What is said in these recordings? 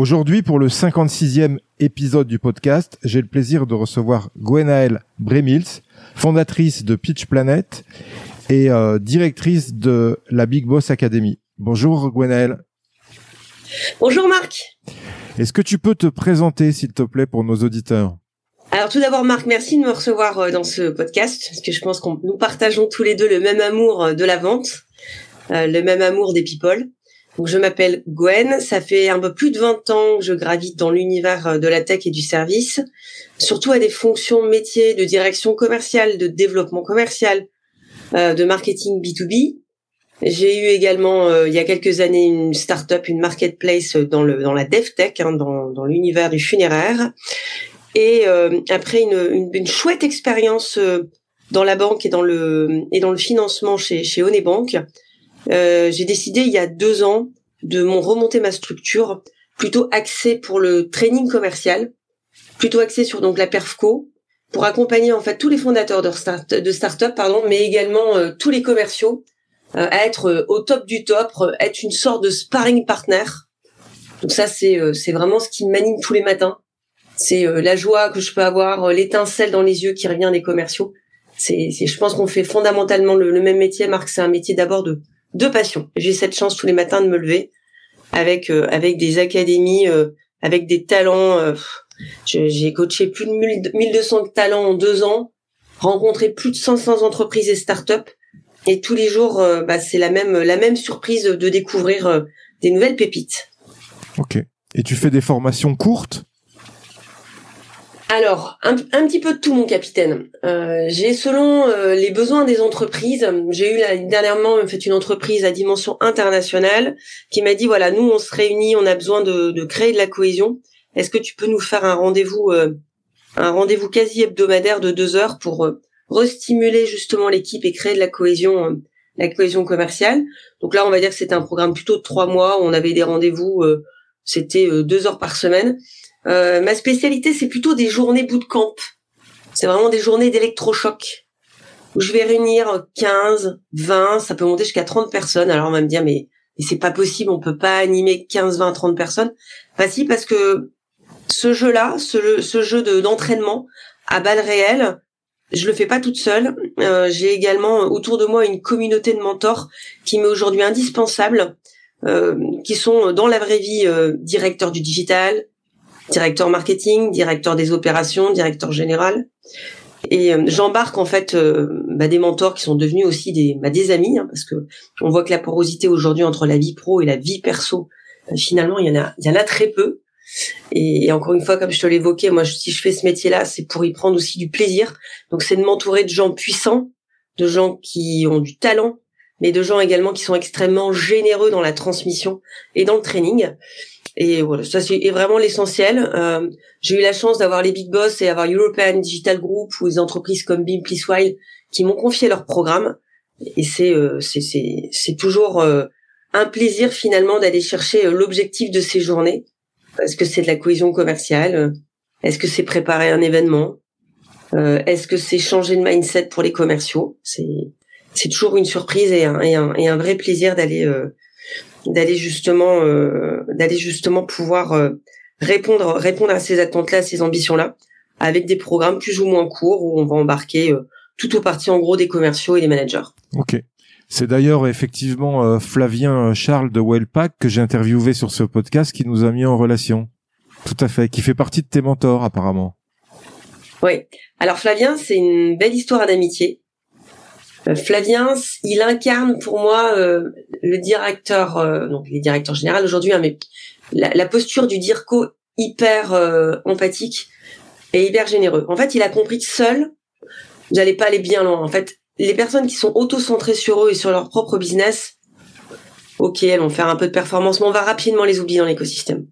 Aujourd'hui, pour le 56e épisode du podcast, j'ai le plaisir de recevoir Gwenaëlle Bremils, fondatrice de Pitch Planet et euh, directrice de la Big Boss Academy. Bonjour Gwenaëlle. Bonjour Marc. Est-ce que tu peux te présenter, s'il te plaît, pour nos auditeurs? Alors tout d'abord, Marc, merci de me recevoir euh, dans ce podcast, parce que je pense qu'on nous partageons tous les deux le même amour euh, de la vente, le même amour des people. Donc je m'appelle Gwen, ça fait un peu plus de 20 ans que je gravite dans l'univers de la tech et du service, surtout à des fonctions métiers de direction commerciale, de développement commercial, de marketing B2B. J'ai eu également euh, il y a quelques années une start-up, une marketplace dans le dans la dev tech, hein, dans, dans l'univers du funéraire. Et euh, après une, une, une, chouette expérience euh, dans la banque et dans le et dans le financement chez chez Onebank, j'ai décidé il y a deux ans de mon remonter ma structure plutôt axée pour le training commercial, plutôt axée sur donc la perfco pour accompagner en fait tous les fondateurs de start de start-up pardon, mais également tous les commerciaux euh, à être euh, au top du top, euh, être une sorte de sparring partner. Donc ça, c'est c'est vraiment ce qui m'anime tous les matins. C'est la joie que je peux avoir, l'étincelle dans les yeux qui revient des commerciaux. C'est, je pense qu'on fait fondamentalement le, même métier. Marc, c'est un métier d'abord de, de passion. J'ai cette chance tous les matins de me lever avec avec des académies, avec des talents. j'ai coaché plus de 1200 talents en deux ans, rencontré plus de 500 entreprises et startups et tous les jours, euh, bah, c'est la même la même surprise de découvrir euh, des nouvelles pépites. Ok. Et tu fais des formations courtes? Alors, un, un, petit peu de tout, mon capitaine. Euh, j'ai selon les besoins des entreprises, j'ai eu dernièrement fait une entreprise à dimension internationale qui m'a dit voilà, nous on se réunit, on a besoin de, de créer de la cohésion. Est-ce que tu peux nous faire un rendez-vous, un rendez-vous quasi hebdomadaire de deux heures pour restimuler justement l'équipe et créer de la cohésion, euh, la cohésion commerciale? Donc là, on va dire que c'était un programme plutôt de trois mois. Où on avait des rendez-vous, euh, c'était euh, deux heures par semaine. Ma spécialité, c'est plutôt des journées bootcamp. C'est vraiment des journées d'électrochoc où je vais réunir 15, 20, ça peut monter jusqu'à 30 personnes. Alors on va me dire mais, mais c'est pas possible, on peut pas animer 15, 20, 30 personnes. Bah si parce que ce jeu-là, ce, jeu de d'entraînement à balles réelles, je le fais pas toute seule. Euh, j'ai également autour de moi une communauté de mentors qui m'est aujourd'hui indispensable, euh, qui sont dans la vraie vie euh, directeur du digital, directeur marketing, directeur des opérations, directeur général. Et euh, j'embarque en fait euh, bah, des mentors qui sont devenus aussi des, bah, des amis, hein, parce que on voit que la porosité aujourd'hui entre la vie pro et la vie perso, finalement il y en a, il y en a très peu. Et, encore une fois, comme je te l'évoquais, moi, si je fais ce métier-là, c'est pour y prendre aussi du plaisir. Donc, c'est de m'entourer de gens puissants, de gens qui ont du talent, mais de gens également qui sont extrêmement généreux dans la transmission et dans le training. Et voilà, ça c'est vraiment l'essentiel. Euh, j'ai eu la chance d'avoir les big boss et avoir European Digital Group ou des entreprises comme Beam While qui m'ont confié leur programme. Et c'est euh, c'est toujours euh, un plaisir finalement d'aller chercher euh, l'objectif de ces journées est-ce que c'est de la cohésion commerciale? Est-ce que c'est préparer un événement? Euh, Est-ce que c'est changer de mindset pour les commerciaux? C'est c'est toujours une surprise et un, et un, et un vrai plaisir d'aller euh, d'aller justement euh, d'aller justement pouvoir répondre répondre à ces attentes-là, à ces ambitions-là, avec des programmes plus ou moins courts où on va embarquer tout au parti en gros des commerciaux et des managers. Ok. C'est d'ailleurs effectivement Flavien Charles de Wellpack que j'ai interviewé sur ce podcast qui nous a mis en relation. Tout à fait, qui fait partie de tes mentors apparemment. Oui. Alors Flavien, c'est une belle histoire d'amitié. Euh, Flavien, il incarne pour moi euh, le directeur, euh, donc les directeurs général aujourd'hui, hein, mais la, posture du dirco hyper empathique et hyper généreux. En fait, il a compris que seul, vous n'allez pas aller bien loin. En fait, les personnes qui sont auto-centrées sur eux et sur leur propre business, ok, elles vont faire un peu de performance, mais on va rapidement les oublier dans l'écosystème.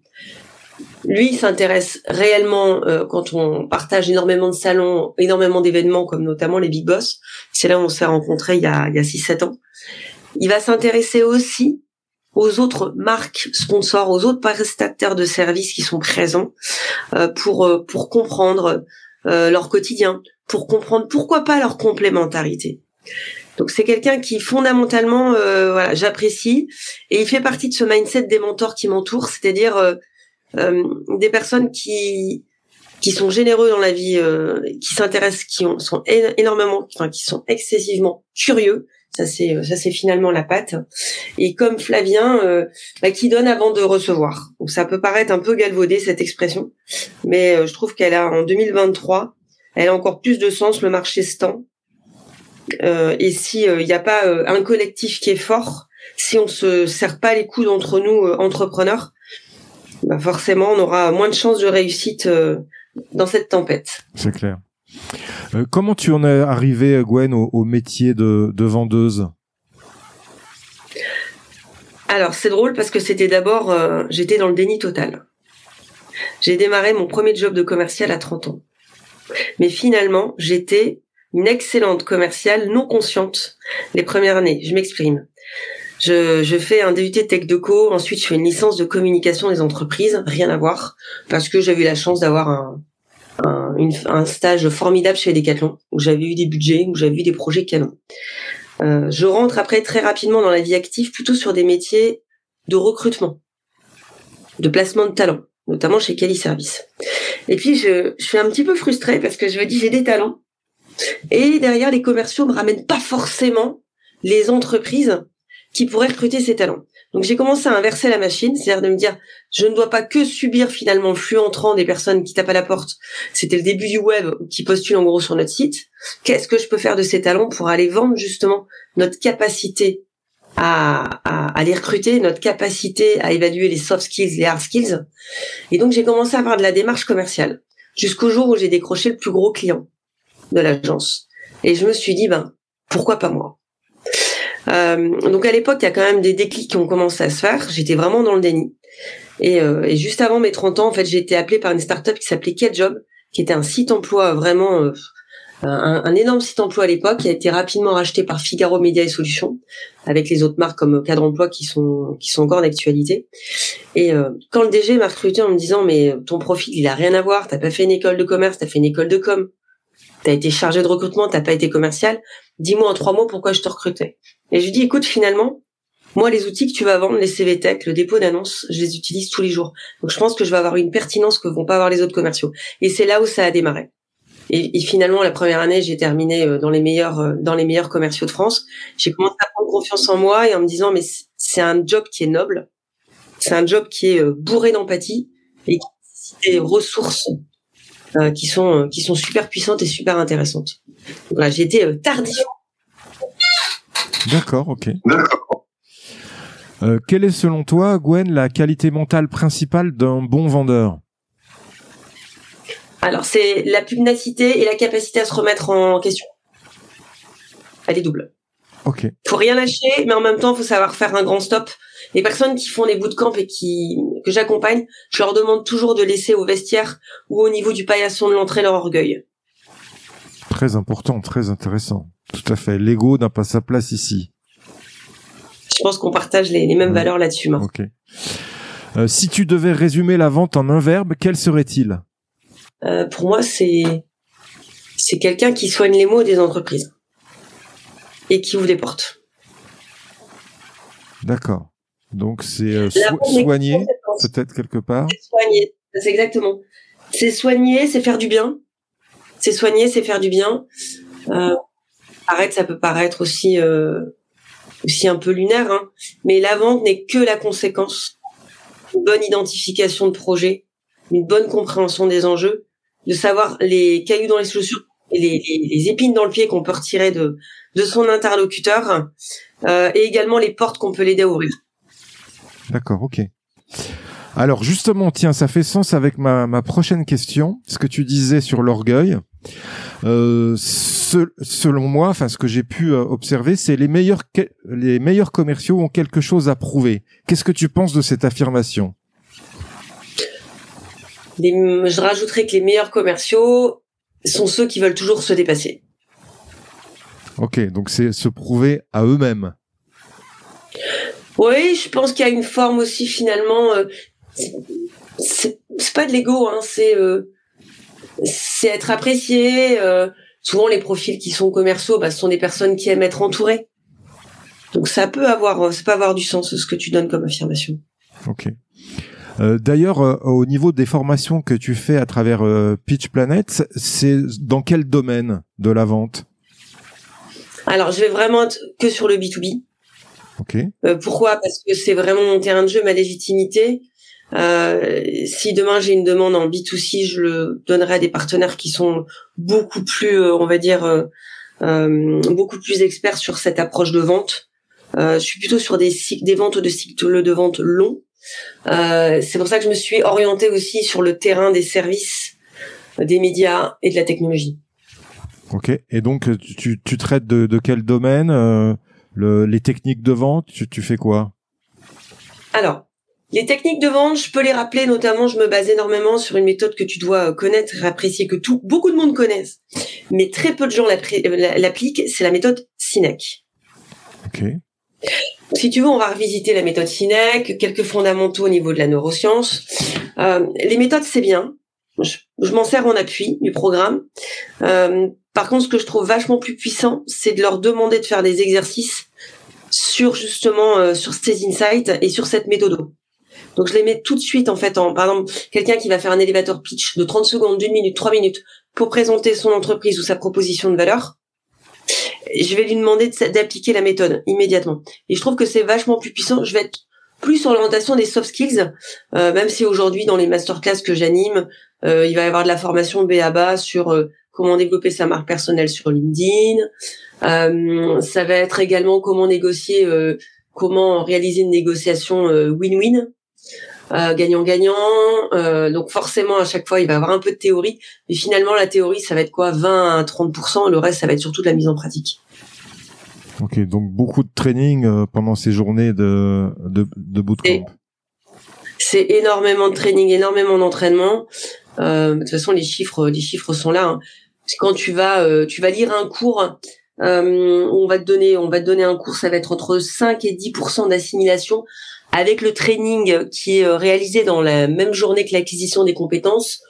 Lui s'intéresse réellement euh, quand on partage énormément de salons, énormément d'événements, comme notamment les Big Boss. C'est là où on s'est rencontrés il y a, il y a 6-7 ans. Il va s'intéresser aussi aux autres marques sponsors, aux autres prestataires de services qui sont présents euh, pour euh, pour comprendre leur quotidien, pour comprendre pourquoi pas leur complémentarité. Donc c'est quelqu'un qui fondamentalement, voilà, j'apprécie et il fait partie de ce mindset des mentors qui m'entourent, c'est-à-dire euh, des personnes qui qui sont généreux dans la vie, euh, qui s'intéressent, qui ont, sont énormément, enfin qui sont excessivement curieux. Ça c'est ça c'est finalement la patte. Et comme Flavien, euh, bah, qui donne avant de recevoir. Donc ça peut paraître un peu galvaudé cette expression, mais je trouve qu'elle a en 2023, elle a encore plus de sens. Le marché se tend. et si il n'y a pas un collectif qui est fort, si on se serre pas les coudes entre nous entrepreneurs, bah forcément, on aura moins de chances de réussite euh, dans cette tempête. C'est clair. Euh, comment tu en es arrivé, Gwen, au, métier de, de, vendeuse? Alors, c'est drôle parce que c'était d'abord, euh, j'étais dans le déni total. J'ai démarré mon premier job de commercial à 30 ans. Mais finalement, j'étais une excellente commerciale non consciente les premières années. Je m'exprime. Je, je, fais un DUT Tech Deco, ensuite je fais une licence de communication des entreprises, rien à voir, parce que j'avais eu la chance d'avoir un, un, un, stage formidable chez Decathlon, où j'avais eu des budgets, où j'avais eu des projets canons. Euh, je rentre après très rapidement dans la vie active, plutôt sur des métiers de recrutement, de placement de talents, notamment chez Cali Service. Et puis je, je suis un petit peu frustrée parce que je me dis j'ai des talents, et derrière les commerciaux me ramènent pas forcément les entreprises qui pourrait recruter ces talents. Donc j'ai commencé à inverser la machine, c'est-à-dire de me dire, je ne dois pas que subir finalement le flux entrant des personnes qui tapent à la porte. C'était le début du web qui postulent en gros sur notre site. Qu'est-ce que je peux faire de ces talents pour aller vendre justement notre capacité à, à, les recruter, notre capacité à évaluer les soft skills, les hard skills? Et donc j'ai commencé à faire de la démarche commerciale jusqu'au jour où j'ai décroché le plus gros client de l'agence. Et je me suis dit, ben pourquoi pas moi? Euh, donc à l'époque, il y a quand même des déclics qui ont commencé à se faire. J'étais vraiment dans le déni. Et, euh, et, juste avant mes 30 ans, en fait, j'ai été appelée par une startup qui s'appelait Job, qui était un site emploi vraiment euh, un, énorme site emploi à l'époque, qui a été rapidement racheté par Figaro Média et Solutions, avec les autres marques comme Cadre Emploi qui sont qui sont encore d'actualité. Et euh, quand le DG m'a recruté en me disant mais ton profil il a rien à voir, t'as pas fait une école de commerce, t'as fait une école de com, t'as été chargé de recrutement, t'as pas été commercial, dis-moi en trois mots pourquoi je te recrutais. Et je lui dis, écoute, finalement, moi, les outils que tu vas vendre, les CV Tech, le dépôt d'annonces, je les utilise tous les jours. Donc, je pense que je vais avoir une pertinence que vont pas avoir les autres commerciaux. Et c'est là où ça a démarré. Et, finalement, la première année, j'ai terminé euh, dans les meilleurs, euh, dans les meilleurs commerciaux de France. J'ai commencé à prendre confiance en moi et en me disant, mais c'est un job qui est noble. C'est un job qui est euh, bourré d'empathie et qui des ressources qui sont qui sont super puissantes et super intéressantes. Donc là, j'ai été tardif D'accord, ok. Euh, quelle est selon toi, Gwen, la qualité mentale principale d'un bon vendeur? Alors, c'est la pugnacité et la capacité à se remettre en question. Elle est double. Ok. Faut rien lâcher, mais en même temps, faut savoir faire un grand stop. Les personnes qui font des bootcamps et qui que j'accompagne, je leur demande toujours de laisser au vestiaire ou au niveau du paillasson de l'entrée leur orgueil. Très important, très intéressant. Tout à fait. L'ego n'a pas sa place ici. Je pense qu'on partage les, mêmes valeurs là-dessus. Ok. Euh, si tu devais résumer la vente en un verbe, quel serait-il? Euh, Pour moi, c'est c'est quelqu'un qui soigne les mots des entreprises et qui ouvre des portes. D'accord. Donc c'est euh, soigner peut-être quelque part? Soigner, c'est exactement. C'est soigner, c'est faire du bien. C'est soigner, c'est faire du bien. Euh, arrête, ça peut paraître aussi euh, aussi un peu lunaire, hein, mais la vente n'est que la conséquence d'une bonne identification de projet, une bonne compréhension des enjeux, de savoir les cailloux dans les chaussures et les, les, épines dans le pied qu'on peut retirer de, de son interlocuteur, euh, et également les portes qu'on peut l'aider à ouvrir. D'accord, ok. Alors justement, tiens, ça fait sens avec ma, ma prochaine question, ce que tu disais sur l'orgueil. Euh, selon moi, enfin ce que j'ai pu euh, observer, c'est les meilleurs les meilleurs commerciaux ont quelque chose à prouver. Qu'est-ce que tu penses de cette affirmation? Je rajouterais que les meilleurs commerciaux sont ceux qui veulent toujours se dépasser. Ok, donc c'est se prouver à eux-mêmes. Oui, je pense qu'il y a une forme aussi finalement. Euh, c'est pas de l'ego, hein, c'est euh, c'est être apprécié. Euh, souvent, les profils qui sont commerciaux, bah, ce sont des personnes qui aiment être entourées. Donc ça peut avoir, ça peut avoir du sens ce que tu donnes comme affirmation. Ok. D'ailleurs, au niveau des formations que tu fais à travers Pitch Planet, c'est dans quel domaine de la vente? Alors, je vais vraiment être que sur le B2B. Euh, pourquoi? Parce que c'est vraiment mon terrain de jeu, ma légitimité. Euh, si demain j'ai une demande en B2C, je le donnerai à des partenaires qui sont beaucoup plus, euh, on va dire, beaucoup plus experts sur cette approche de vente. je suis plutôt sur des, des ventes de cycles de vente longs. C'est pour ça que je me suis orientée aussi sur le terrain des services, des médias et de la technologie. Ok. Et donc tu, tu traites de, de quel domaine les techniques de vente, tu, fais quoi? Alors, les techniques de vente, je peux les rappeler, notamment, je me base énormément sur une méthode que tu dois connaître, apprécier, que tout, beaucoup de monde connaissent, mais très peu de gens l'appliquent, c'est la méthode SINEC. Ok. Si tu veux, on va revisiter la méthode SINEC, quelques fondamentaux au niveau de la neuroscience. Euh, les méthodes, c'est bien. Je, m'en sers en appui du programme. Euh, par contre, ce que je trouve vachement plus puissant, c'est de leur demander de faire des exercices sur justement euh, sur ces insights et sur cette méthode. Donc je les mets tout de suite en fait en par exemple quelqu'un qui va faire un élévateur pitch de 30 secondes, d'une minute, trois minutes pour présenter son entreprise ou sa proposition de valeur. Je vais lui demander d'appliquer la méthode immédiatement. Et je trouve que c'est vachement plus puissant. Je vais être plus sur l'orientation des soft skills, euh, même si aujourd'hui dans les masterclass que j'anime, euh, il va y avoir de la formation BABA sur euh, comment développer sa marque personnelle sur LinkedIn. Ça va être également comment négocier, comment réaliser une négociation win-win, gagnant-gagnant. donc forcément, à chaque fois, il va y avoir un peu de théorie, mais finalement, la théorie, ça va être quoi? 20 à 30%, le reste, ça va être surtout de la mise en pratique. Ok, donc beaucoup de training pendant ces journées de, de, de bootcamp. C'est énormément de training, énormément d'entraînement. Euh, de toute façon, les chiffres, les chiffres sont là. Hein. Quand tu vas, euh, tu vas lire un cours, euh, on va te donner, on va te donner un cours, ça va être entre 5 et 10% d'assimilation avec le training qui est réalisé dans la même journée que l'acquisition des compétences.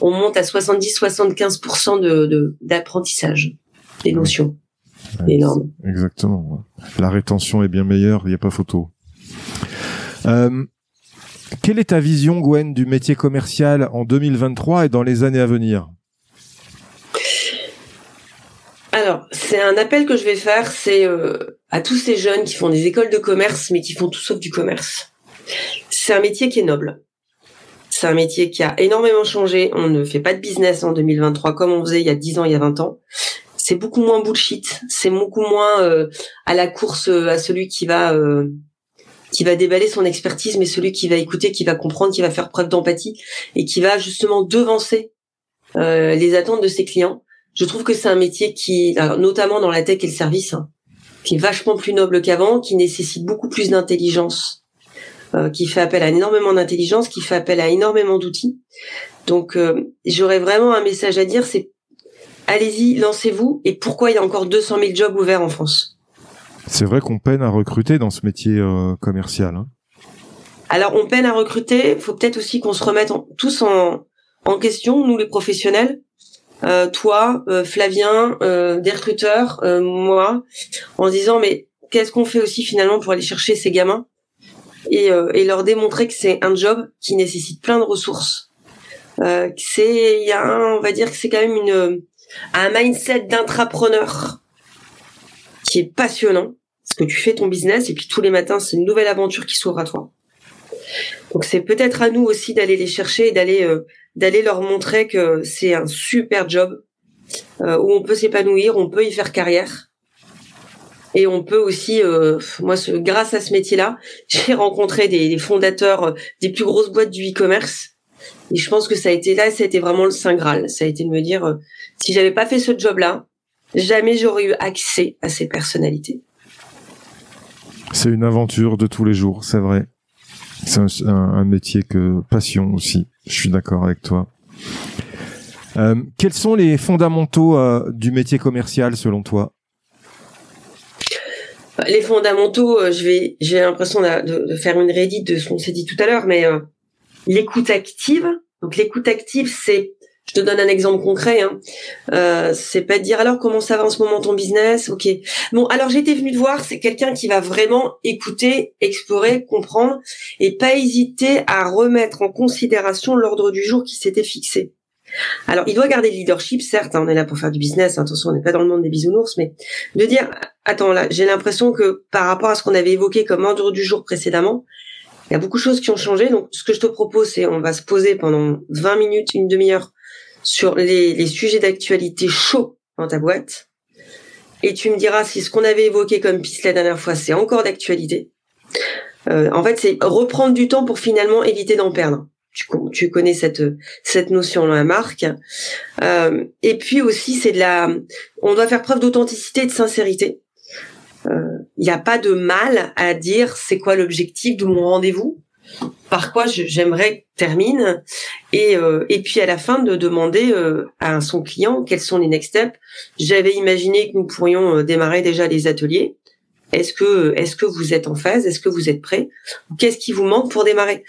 On monte à 70-75 de d'apprentissage des notions. énorme. Exactement. La rétention est bien meilleure, il n'y a pas photo. Euh, quelle est ta vision, Gwen, du métier commercial en 2023 et dans les années à venir? Alors, c'est un appel que je vais faire, c'est euh, à tous ces jeunes qui font des écoles de commerce, mais qui font tout sauf du commerce. C'est un métier qui est noble. C'est un métier qui a énormément changé. On ne fait pas de business en 2023 comme on faisait il y a 10 ans, il y a 20 ans. C'est beaucoup moins bullshit. C'est beaucoup moins euh, à la course euh, à celui qui va qui va déballer son expertise, mais celui qui va écouter, qui va comprendre, qui va faire preuve d'empathie et qui va justement devancer euh, les attentes de ses clients. Je trouve que c'est un métier qui, notamment dans la tech et le service, hein, qui est vachement plus noble qu'avant, qui nécessite beaucoup plus d'intelligence, euh, qui fait appel à énormément d'intelligence, qui fait appel à énormément d'outils. Donc, euh, j'aurais vraiment un message à dire, c'est allez-y, lancez-vous. Et pourquoi il y a encore 200 000 jobs ouverts en France? C'est vrai qu'on peine à recruter dans ce métier euh, commercial. Hein. Alors on peine à recruter. Il faut peut-être aussi qu'on se remette tous en, en question, nous les professionnels. Euh, toi, euh, Flavien, des recruteurs, moi, en disant mais qu'est-ce qu'on fait aussi finalement pour aller chercher ces gamins et, leur démontrer que c'est un job qui nécessite plein de ressources Euh, c'est, il y a on va dire que c'est quand même une, un mindset d'intrapreneur qui est passionnant. Parce que tu fais ton business et puis tous les matins, c'est une nouvelle aventure qui s'ouvre à toi. Donc c'est peut-être à nous aussi d'aller les chercher et d'aller euh, d'aller leur montrer que c'est un super job euh, où on peut s'épanouir, on peut y faire carrière. Et on peut aussi, euh, moi, ce, grâce à ce métier-là, j'ai rencontré des, fondateurs des plus grosses boîtes du e-commerce. Et je pense que ça a été là, ça a été vraiment le saint graal. Ça a été de me dire, si j'avais pas fait ce job-là, jamais j'aurais eu accès à ces personnalités. C'est une aventure de tous les jours, c'est vrai. C'est un, métier que passion aussi. Je suis d'accord avec toi. Euh, quels sont les fondamentaux euh, du métier commercial selon toi? Les fondamentaux, euh, je vais, j'ai l'impression de, de, faire une réédite de ce qu'on s'est dit tout à l'heure, mais l'écoute active. Donc l'écoute active, c'est je te donne un exemple concret. Hein. Euh, c'est pas de dire alors comment ça va en ce moment ton business? Ok. Bon, alors j'étais venue te voir. C'est quelqu'un qui va vraiment écouter, explorer, comprendre et pas hésiter à remettre en considération l'ordre du jour qui s'était fixé. Alors, il doit garder le leadership, certes, hein, on est là pour faire du business, hein, attention, on n'est pas dans le monde des bisounours, mais de dire, attends, là, j'ai l'impression que par rapport à ce qu'on avait évoqué comme ordre du jour précédemment, il y a beaucoup de choses qui ont changé. Donc, ce que je te propose, c'est on va se poser pendant 20 minutes, une demi-heure sur les, sujets d'actualité chauds dans ta boîte. Et tu me diras si ce qu'on avait évoqué comme piste la dernière fois, c'est encore d'actualité. Euh, en fait, c'est reprendre du temps pour finalement éviter d'en perdre. Tu, connais cette cette notion là, Marc. Euh, et puis aussi, c'est de la, on doit faire preuve d'authenticité et de sincérité. Il euh, n'y a pas de mal à dire c'est quoi l'objectif de mon rendez-vous par quoi j'aimerais termine et euh, et puis à la fin de demander euh, à son client quels sont les next steps. J'avais imaginé que nous pourrions euh, démarrer déjà les ateliers. Est-ce que est-ce que vous êtes en phase? Est-ce que vous êtes prêt Qu'est-ce qui vous manque pour démarrer?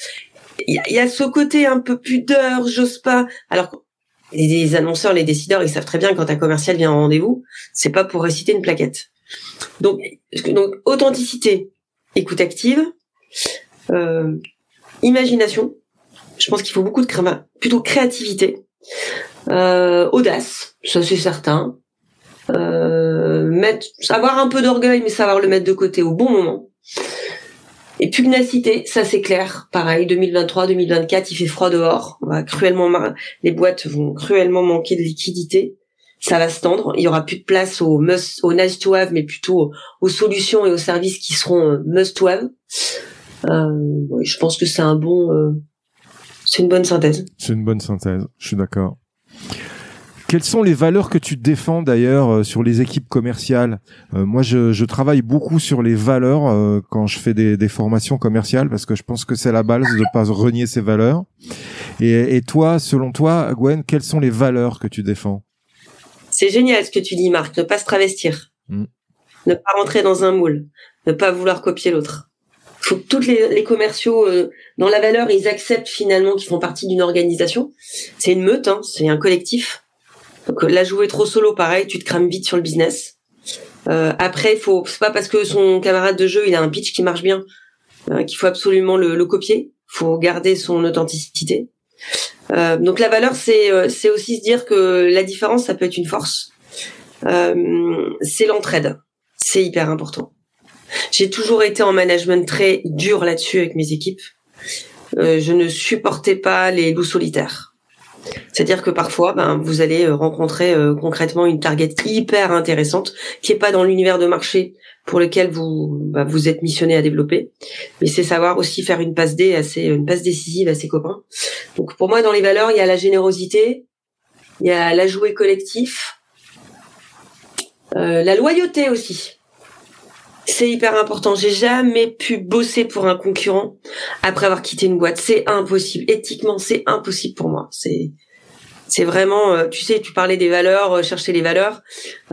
Il y, a, ce côté un peu pudeur, j'ose pas. Alors les, annonceurs, les décideurs, ils savent très bien quand un commercial vient en rendez-vous, c'est pas pour réciter une plaquette. Donc donc authenticité, écoute active, euh, imagination. Je pense qu'il faut beaucoup de plutôt créativité, euh, audace, ça c'est certain. Euh, avoir un peu d'orgueil, mais savoir le mettre de côté au bon moment. Et pugnacité, ça c'est clair. Pareil, 2023, 2024, il fait froid dehors. Cruellement, les boîtes vont cruellement manquer de liquidité. Ça va se tendre. Il y aura plus de place aux must, aux nice to have, mais plutôt aux solutions et aux services qui seront must to have. Euh, je pense que c'est un bon, euh, c'est une bonne synthèse. C'est une bonne synthèse. Je suis d'accord. Quelles sont les valeurs que tu défends d'ailleurs euh, sur les équipes commerciales? Moi, je, je, travaille beaucoup sur les valeurs quand je fais des, des, formations commerciales parce que je pense que c'est la base de pas renier ces valeurs. Et, et, toi, selon toi, Gwen, quelles sont les valeurs que tu défends? C'est génial ce que tu dis, Marc. Ne pas se travestir, mm. ne pas rentrer dans un moule, ne pas vouloir copier l'autre faut que tous les, commerciaux euh, dans la valeur ils acceptent finalement qu'ils font partie d'une organisation. C'est une meute, hein, c'est un collectif. Donc euh, la jouer trop solo, pareil, tu te crames vite sur le business. Euh, après, faut c'est pas parce que son camarade de jeu il a un pitch qui marche bien euh, qu'il faut absolument le, le, copier. Faut garder son authenticité. donc la valeur, c'est c'est aussi se dire que la différence, ça peut être une force. c'est l'entraide. C'est hyper important. J'ai toujours été en management très dur là-dessus avec mes équipes. Euh, je ne supportais pas les loups solitaires. C'est-à-dire que parfois, ben, vous allez euh, rencontrer euh, concrètement une target hyper intéressante qui est pas dans l'univers de marché pour lequel vous ben, vous êtes missionné à développer, mais c'est savoir aussi faire une passe D assez une passe décisive à ses copains. Donc pour moi, dans les valeurs, il y a la générosité, il y a la jouer collectif, la loyauté aussi. C'est hyper important. J'ai jamais pu bosser pour un concurrent après avoir quitté une boîte. C'est impossible. Éthiquement, c'est impossible pour moi. C'est c'est vraiment, euh, tu sais, tu parlais des valeurs, euh, chercher les valeurs.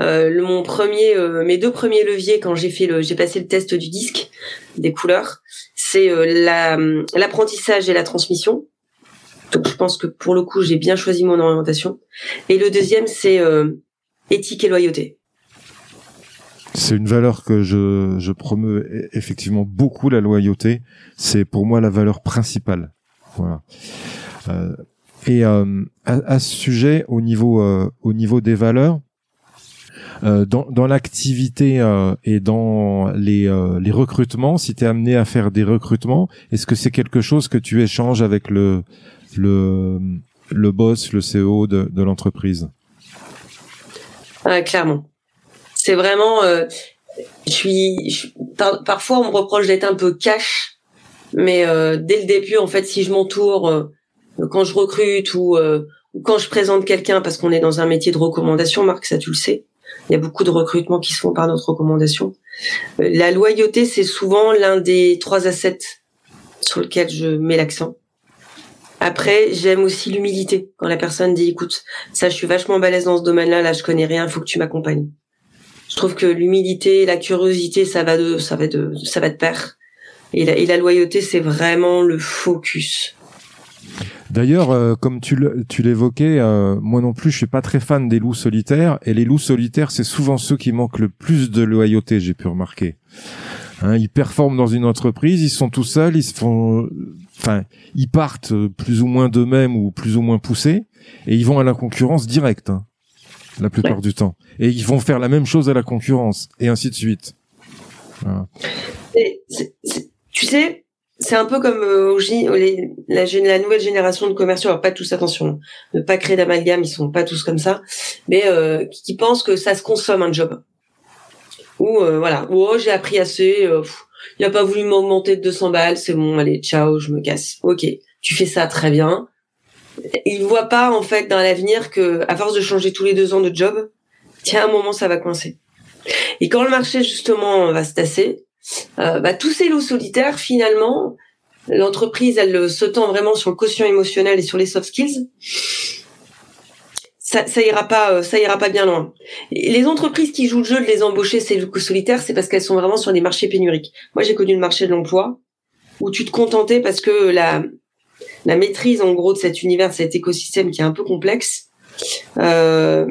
Euh, mon premier, mes deux premiers leviers quand j'ai fait le, j'ai passé le test du disque des couleurs, c'est la, l'apprentissage et la transmission. Donc je pense que pour le coup, j'ai bien choisi mon orientation. Et le deuxième, c'est éthique et loyauté. C'est une valeur que je, je promeux e-, effectivement beaucoup la loyauté. C'est pour moi la valeur principale. Voilà. Euh, Et à, à, ce sujet, au niveau au niveau des valeurs, euh, dans, dans l'activité euh, et dans les, euh, les recrutements, si tu es amené à faire des recrutements, est-ce que c'est quelque chose que tu échanges avec le, le, le boss, le CEO de, de l'entreprise? Clairement. C'est vraiment... je suis, parfois, on me reproche d'être un peu cash, mais dès le début, en fait, si je m'entoure, quand je recrute ou, ou quand je présente quelqu'un, parce qu'on est dans un métier de recommandation, Marc, ça tu le sais, il y a beaucoup de recrutements qui se font par notre recommandation. Euh, la loyauté, c'est souvent l'un des trois assets sur lequel je mets l'accent. Après, j'aime aussi l'humilité. Quand la personne dit, écoute, ça, je suis vachement balèze dans ce domaine-là, là, je connais rien, faut que tu m'accompagnes. Je trouve que l'humilité, la curiosité, ça va de, ça va de, ça va de pair. Et la, loyauté, c'est vraiment le focus. D'ailleurs, euh, comme tu l'évoquais, euh, moi non plus, je suis pas très fan des loups solitaires. Et les loups solitaires, c'est souvent ceux qui manquent le plus de loyauté, j'ai pu remarquer. Hein, ils performent dans une entreprise, ils sont tout seuls, ils se font, enfin, ils partent plus ou moins d'eux-mêmes ou plus ou moins poussés, et ils vont à la concurrence directe, hein, la plupart du temps. Et ils vont faire la même chose à la concurrence, et ainsi de suite. tu sais, c'est un peu comme euh, les, la, la, nouvelle génération de commerciaux, alors pas tous attention, ne pas créer d'amalgame, ils sont pas tous comme ça, mais euh, qui, pensent que ça se consomme un job. Ou euh, voilà, oh j'ai appris assez, il a pas voulu m'augmenter de 200 balles, c'est bon, allez ciao, je me casse. Ok, tu fais ça très bien. Ils voient pas en fait dans l'avenir que à force de changer tous les deux ans de job, tiens un moment ça va coincer. Et quand le marché justement va se tasser, euh, bah, tous ces loups solitaires, finalement, l'entreprise, elle se tend vraiment sur le quotient émotionnel et sur les soft skills. Ça, ça ira pas, euh, ça ira pas bien loin. Les entreprises qui jouent le jeu de les embaucher ces loups solitaires, c'est parce qu'elles sont vraiment sur des marchés pénuriques. Moi, j'ai connu le marché de l'emploi où tu te contentais parce que la la maîtrise en gros de cet univers, cet écosystème qui est un peu complexe, euh,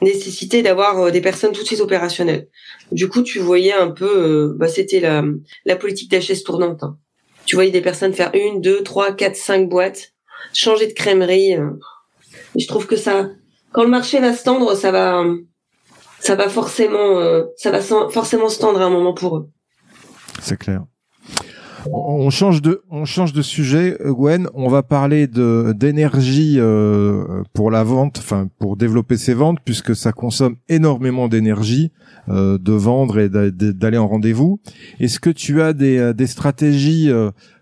nécessité d'avoir euh, des personnes tout de suite opérationnelles. Du coup, tu voyais un peu, euh, bah, c'était la, politique d'HS tournante. Hein. Tu voyais des personnes faire une, deux, trois, quatre, cinq boîtes, changer de crèmerie. Je trouve que ça, quand le marché va se tendre, ça va, ça va forcément, ça va forcément se tendre à un moment pour eux. C'est clair. On change de, on change de sujet, Gwen. On va parler de d'énergie euh, pour la vente, enfin pour développer ses ventes, puisque ça consomme énormément d'énergie euh, de vendre et d'aller en rendez-vous. Est-ce que tu as des, euh, des stratégies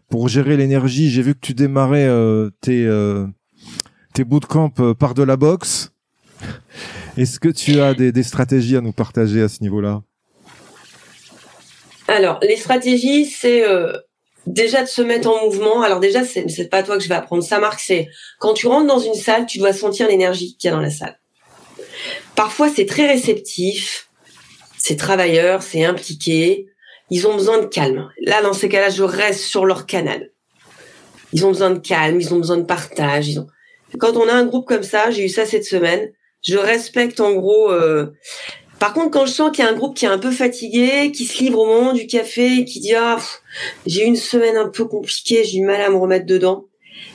pour gérer l'énergie? J'ai vu que tu démarrais tes tes bootcamps par de la boxe. Est-ce que tu as des, des stratégies à nous partager à ce niveau-là? Alors, les stratégies, c'est déjà de se mettre en mouvement. Alors déjà, c'est, c'est pas toi que je vais apprendre ça, Marc. C'est quand tu rentres dans une salle, tu dois sentir l'énergie qu'il y a dans la salle. Parfois, c'est très réceptif, c'est travailleur, c'est impliqué. Ils ont besoin de calme. Là, dans ces cas-là, je reste sur leur canal. Ils ont besoin de calme, ils ont besoin de partage. Quand on a un groupe comme ça, j'ai eu ça cette semaine. Je respecte en gros euh, par contre, quand je sens qu'il y a un groupe qui est un peu fatigué, qui se livre au moment du café, qui dit ah j'ai eu une semaine un peu compliquée, j'ai eu mal à me remettre dedans,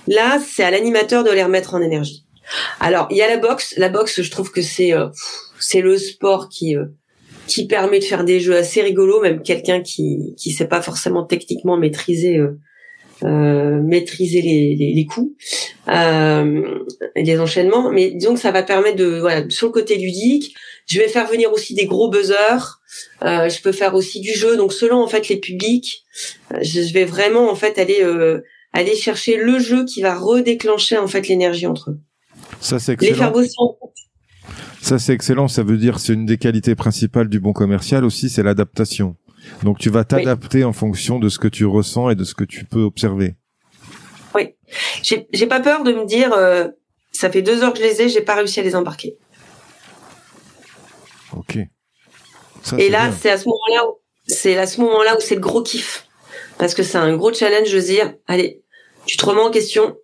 là c'est à l'animateur de les remettre en énergie. Alors il y a la boxe, la boxe je trouve que c'est euh, c'est le sport qui euh, qui permet de faire des jeux assez rigolos, même quelqu'un qui qui sait pas forcément techniquement maîtriser euh, euh, maîtriser les, les, les coups euh, et les enchaînements. Mais disons que ça va permettre de, voilà, sur le côté ludique, je vais faire venir aussi des gros buzzers. Euh, je peux faire aussi du jeu. Donc selon en fait les publics, je vais vraiment en fait aller aller chercher le jeu qui va redéclencher en fait l'énergie entre eux. Ça c'est excellent. Les faire bosser en ça c'est excellent, ça veut dire c'est une des qualités principales du bon commercial aussi, c'est l'adaptation. Donc tu vas t'adapter en fonction de ce que tu ressens et de ce que tu peux observer. Oui, j'ai pas peur de me dire, euh, ça fait deux heures que je les ai, j'ai pas réussi à les embarquer. Ok. et là, c'est à ce moment-là où c'est à ce moment-là où c'est le gros kiff, parce que c'est un gros challenge de dire, allez, tu te remets en question,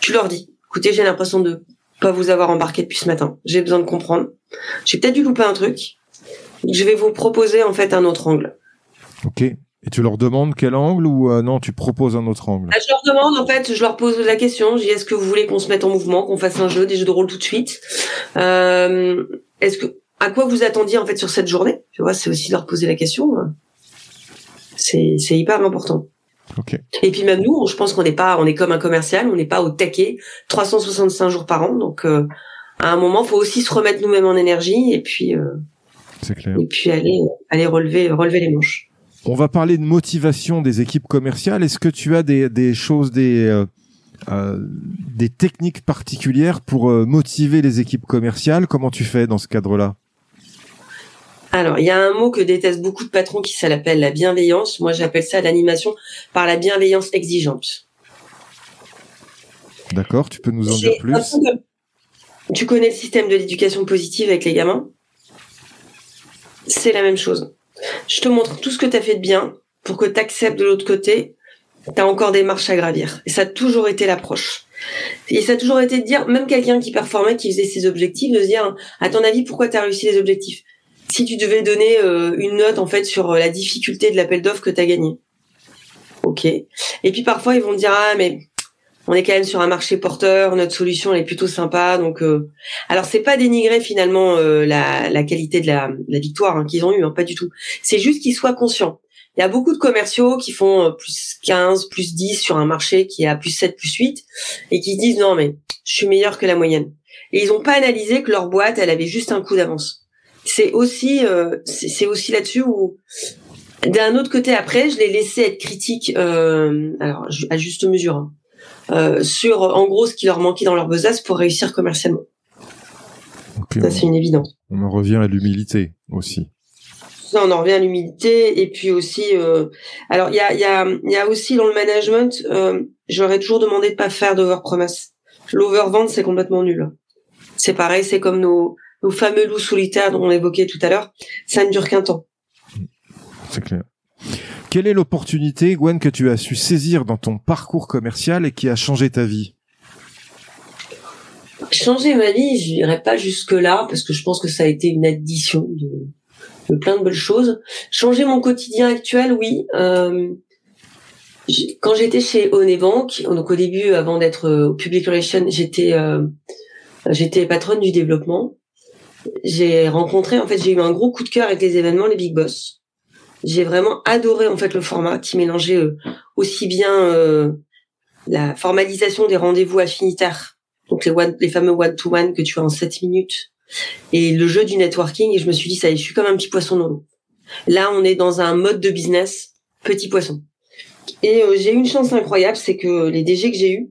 tu leur dis, écoutez, j'ai l'impression de pas vous avoir embarqué depuis ce matin, j'ai besoin de comprendre, j'ai peut-être dû louper un truc, je vais vous proposer en fait un autre angle. Ok. Et tu leur demandes quel angle ou euh, non, tu proposes un autre angle? Ah, Je leur demande, en fait, je leur pose la question. Je dis, est-ce que vous voulez qu'on se mette en mouvement, qu'on fasse un jeu, des jeux de rôle tout de suite? Euh, Est-ce que à quoi vous attendiez en fait sur cette journée? Tu vois, c'est aussi leur poser la question. C'est c'est hyper important. Okay. Et puis même nous, je pense qu'on n'est pas, on est comme un commercial, on n'est pas au taquet 365 jours par an. Donc euh, à un moment, faut aussi se remettre nous-mêmes en énergie et puis euh, clair. et puis aller aller relever relever les manches. On va parler de motivation des équipes commerciales. Est-ce que tu as des, des choses, des, euh, euh des techniques particulières pour euh, motiver les équipes commerciales? Comment tu fais dans ce cadre-là? Alors, il y a un mot que détestent beaucoup de patrons qui s'appelle la bienveillance. Moi, j'appelle ça l'animation par la bienveillance exigeante. D'accord, tu peux nous en dire plus? Tu connais le système de l'éducation positive avec les gamins? C'est la même chose. Je te montre tout ce que tu as fait de bien pour que tu acceptes de l'autre côté. Tu as encore des marches à gravir. Et ça a toujours été l'approche. Et ça a toujours été de dire, même quelqu'un qui performait, qui faisait ses objectifs, de se dire, à ton avis, pourquoi tu as réussi les objectifs? Si tu devais donner euh, une note, en fait, sur euh, la difficulté de l'appel d'offres que tu as gagné. Ok. Et puis parfois, ils vont te dire, ah, mais on est quand même sur un marché porteur, notre solution elle est plutôt sympa. Donc, euh... alors c'est pas dénigrer finalement euh, la, qualité de la, victoire hein, qu'ils ont eu, hein, pas du tout. C'est juste qu'ils soient conscients. Il y a beaucoup de commerciaux qui font euh, plus 15, plus 10 sur un marché qui à plus 7, plus 8 et qui disent non mais je suis meilleur que la moyenne. Et ils ont pas analysé que leur boîte elle avait juste un coup d'avance. C'est aussi euh, c'est aussi là-dessus où d'un autre côté après je l'ai laissé être critique alors à juste mesure. Hein euh, sur en gros ce qui leur manquait dans leur besace pour réussir commercialement. ça c'est une évidence. On en revient à l'humilité aussi. Ça, on en revient à l'humilité et puis aussi euh, alors il y a il y a il y a aussi dans le management euh, j'aurais toujours demandé de pas faire d'overpromise. L'overvente c'est complètement nul. C'est pareil, c'est comme nos nos fameux loups solitaires dont on évoquait tout à l'heure, ça ne dure qu'un temps. C'est clair. Quelle est l'opportunité, Gwen, que tu as su saisir dans ton parcours commercial et qui a changé ta vie? Changer ma vie, je dirais pas jusque là parce que je pense que ça a été une addition de, plein de belles choses. Changer mon quotidien actuel, oui. Euh, quand j'étais chez Onebank, donc au début, avant d'être euh, au Public Relations, j'étais euh, j'étais patronne du développement. J'ai rencontré, en fait, j'ai eu un gros coup de cœur avec les événements, les Big Boss j'ai vraiment adoré en fait le format qui mélangeait euh, aussi bien euh, la formalisation des rendez-vous affinitaires, donc les, fameux one-to-one que tu as en 7 minutes, et le jeu du networking. Et je me suis dit, ça y est, je suis comme un petit poisson dans l'eau. Là, on est dans un mode de business petit poisson. Et euh, j'ai eu une chance incroyable, c'est que les DG que j'ai eu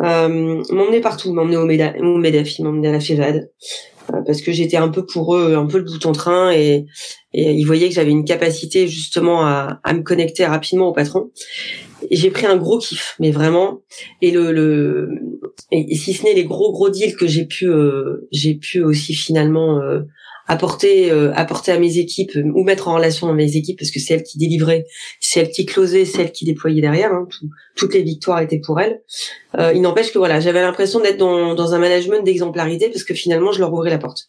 euh, m'emmenaient partout, m'emmenaient au, Méda au m'emmenaient à la FEVAD, parce que j'étais un peu pour eux un peu le bout en train et, et ils voyaient que j'avais une capacité justement à, à me connecter rapidement au patron. J'ai pris un gros kiff, mais vraiment. Et le, le et si ce n'est les gros gros deals que j'ai pu euh, j'ai pu aussi finalement euh, apporter euh, apporter à mes équipes ou mettre en relation mes équipes parce que c'est elle qui délivrait, c'est elle qui closait, c'est elle qui déployait derrière. Hein, toutes les victoires étaient pour elle. Euh, il n'empêche que voilà, j'avais l'impression d'être dans, dans un management d'exemplarité parce que finalement je leur ouvrais la porte.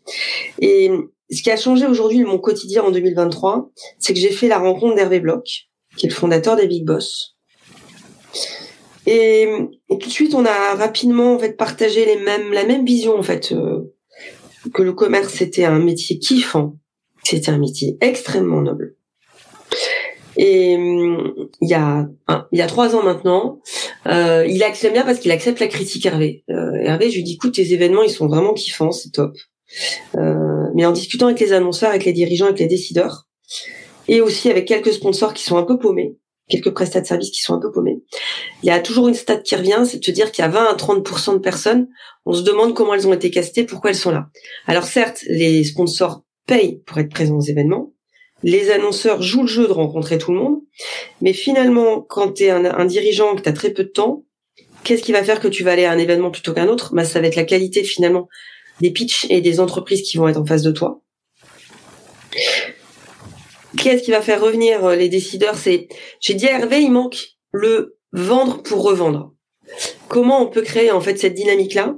Et ce qui a changé aujourd'hui mon quotidien en 2023, c'est que j'ai fait la rencontre d'Hervé Bloch, qui est le fondateur des Big Boss. Et, et, tout de suite, on a rapidement en fait partagé les mêmes, la même vision en fait. Euh, que le commerce c'était un métier kiffant, c'était un métier extrêmement noble. Et hum, il y a trois ans maintenant, euh, il accepte bien parce qu'il accepte la critique Hervé. Euh, Hervé, je lui dis écoute tes événements ils sont vraiment kiffants, c'est top. Euh, mais en discutant avec les annonceurs, avec les dirigeants, avec les décideurs, et aussi avec quelques sponsors qui sont un peu paumés, quelques prestats de services qui sont un peu paumés. Il y a toujours une stat qui revient, c'est de se dire qu'il y a 20 à 30% de personnes, on se demande comment elles ont été castées, pourquoi elles sont là. Alors certes, les sponsors payent pour être présents aux événements, les annonceurs jouent le jeu de rencontrer tout le monde, mais finalement, quand tu es un, dirigeant, que tu as très peu de temps, qu'est-ce qui va faire que tu vas aller à un événement plutôt qu'un autre? Bah, Ça va être la qualité finalement des pitchs et des entreprises qui vont être en face de toi. Qu'est-ce qui va faire revenir euh, les décideurs C'est, j'ai dit à Hervé, il manque le vendre pour revendre. Comment on peut créer en fait cette dynamique-là?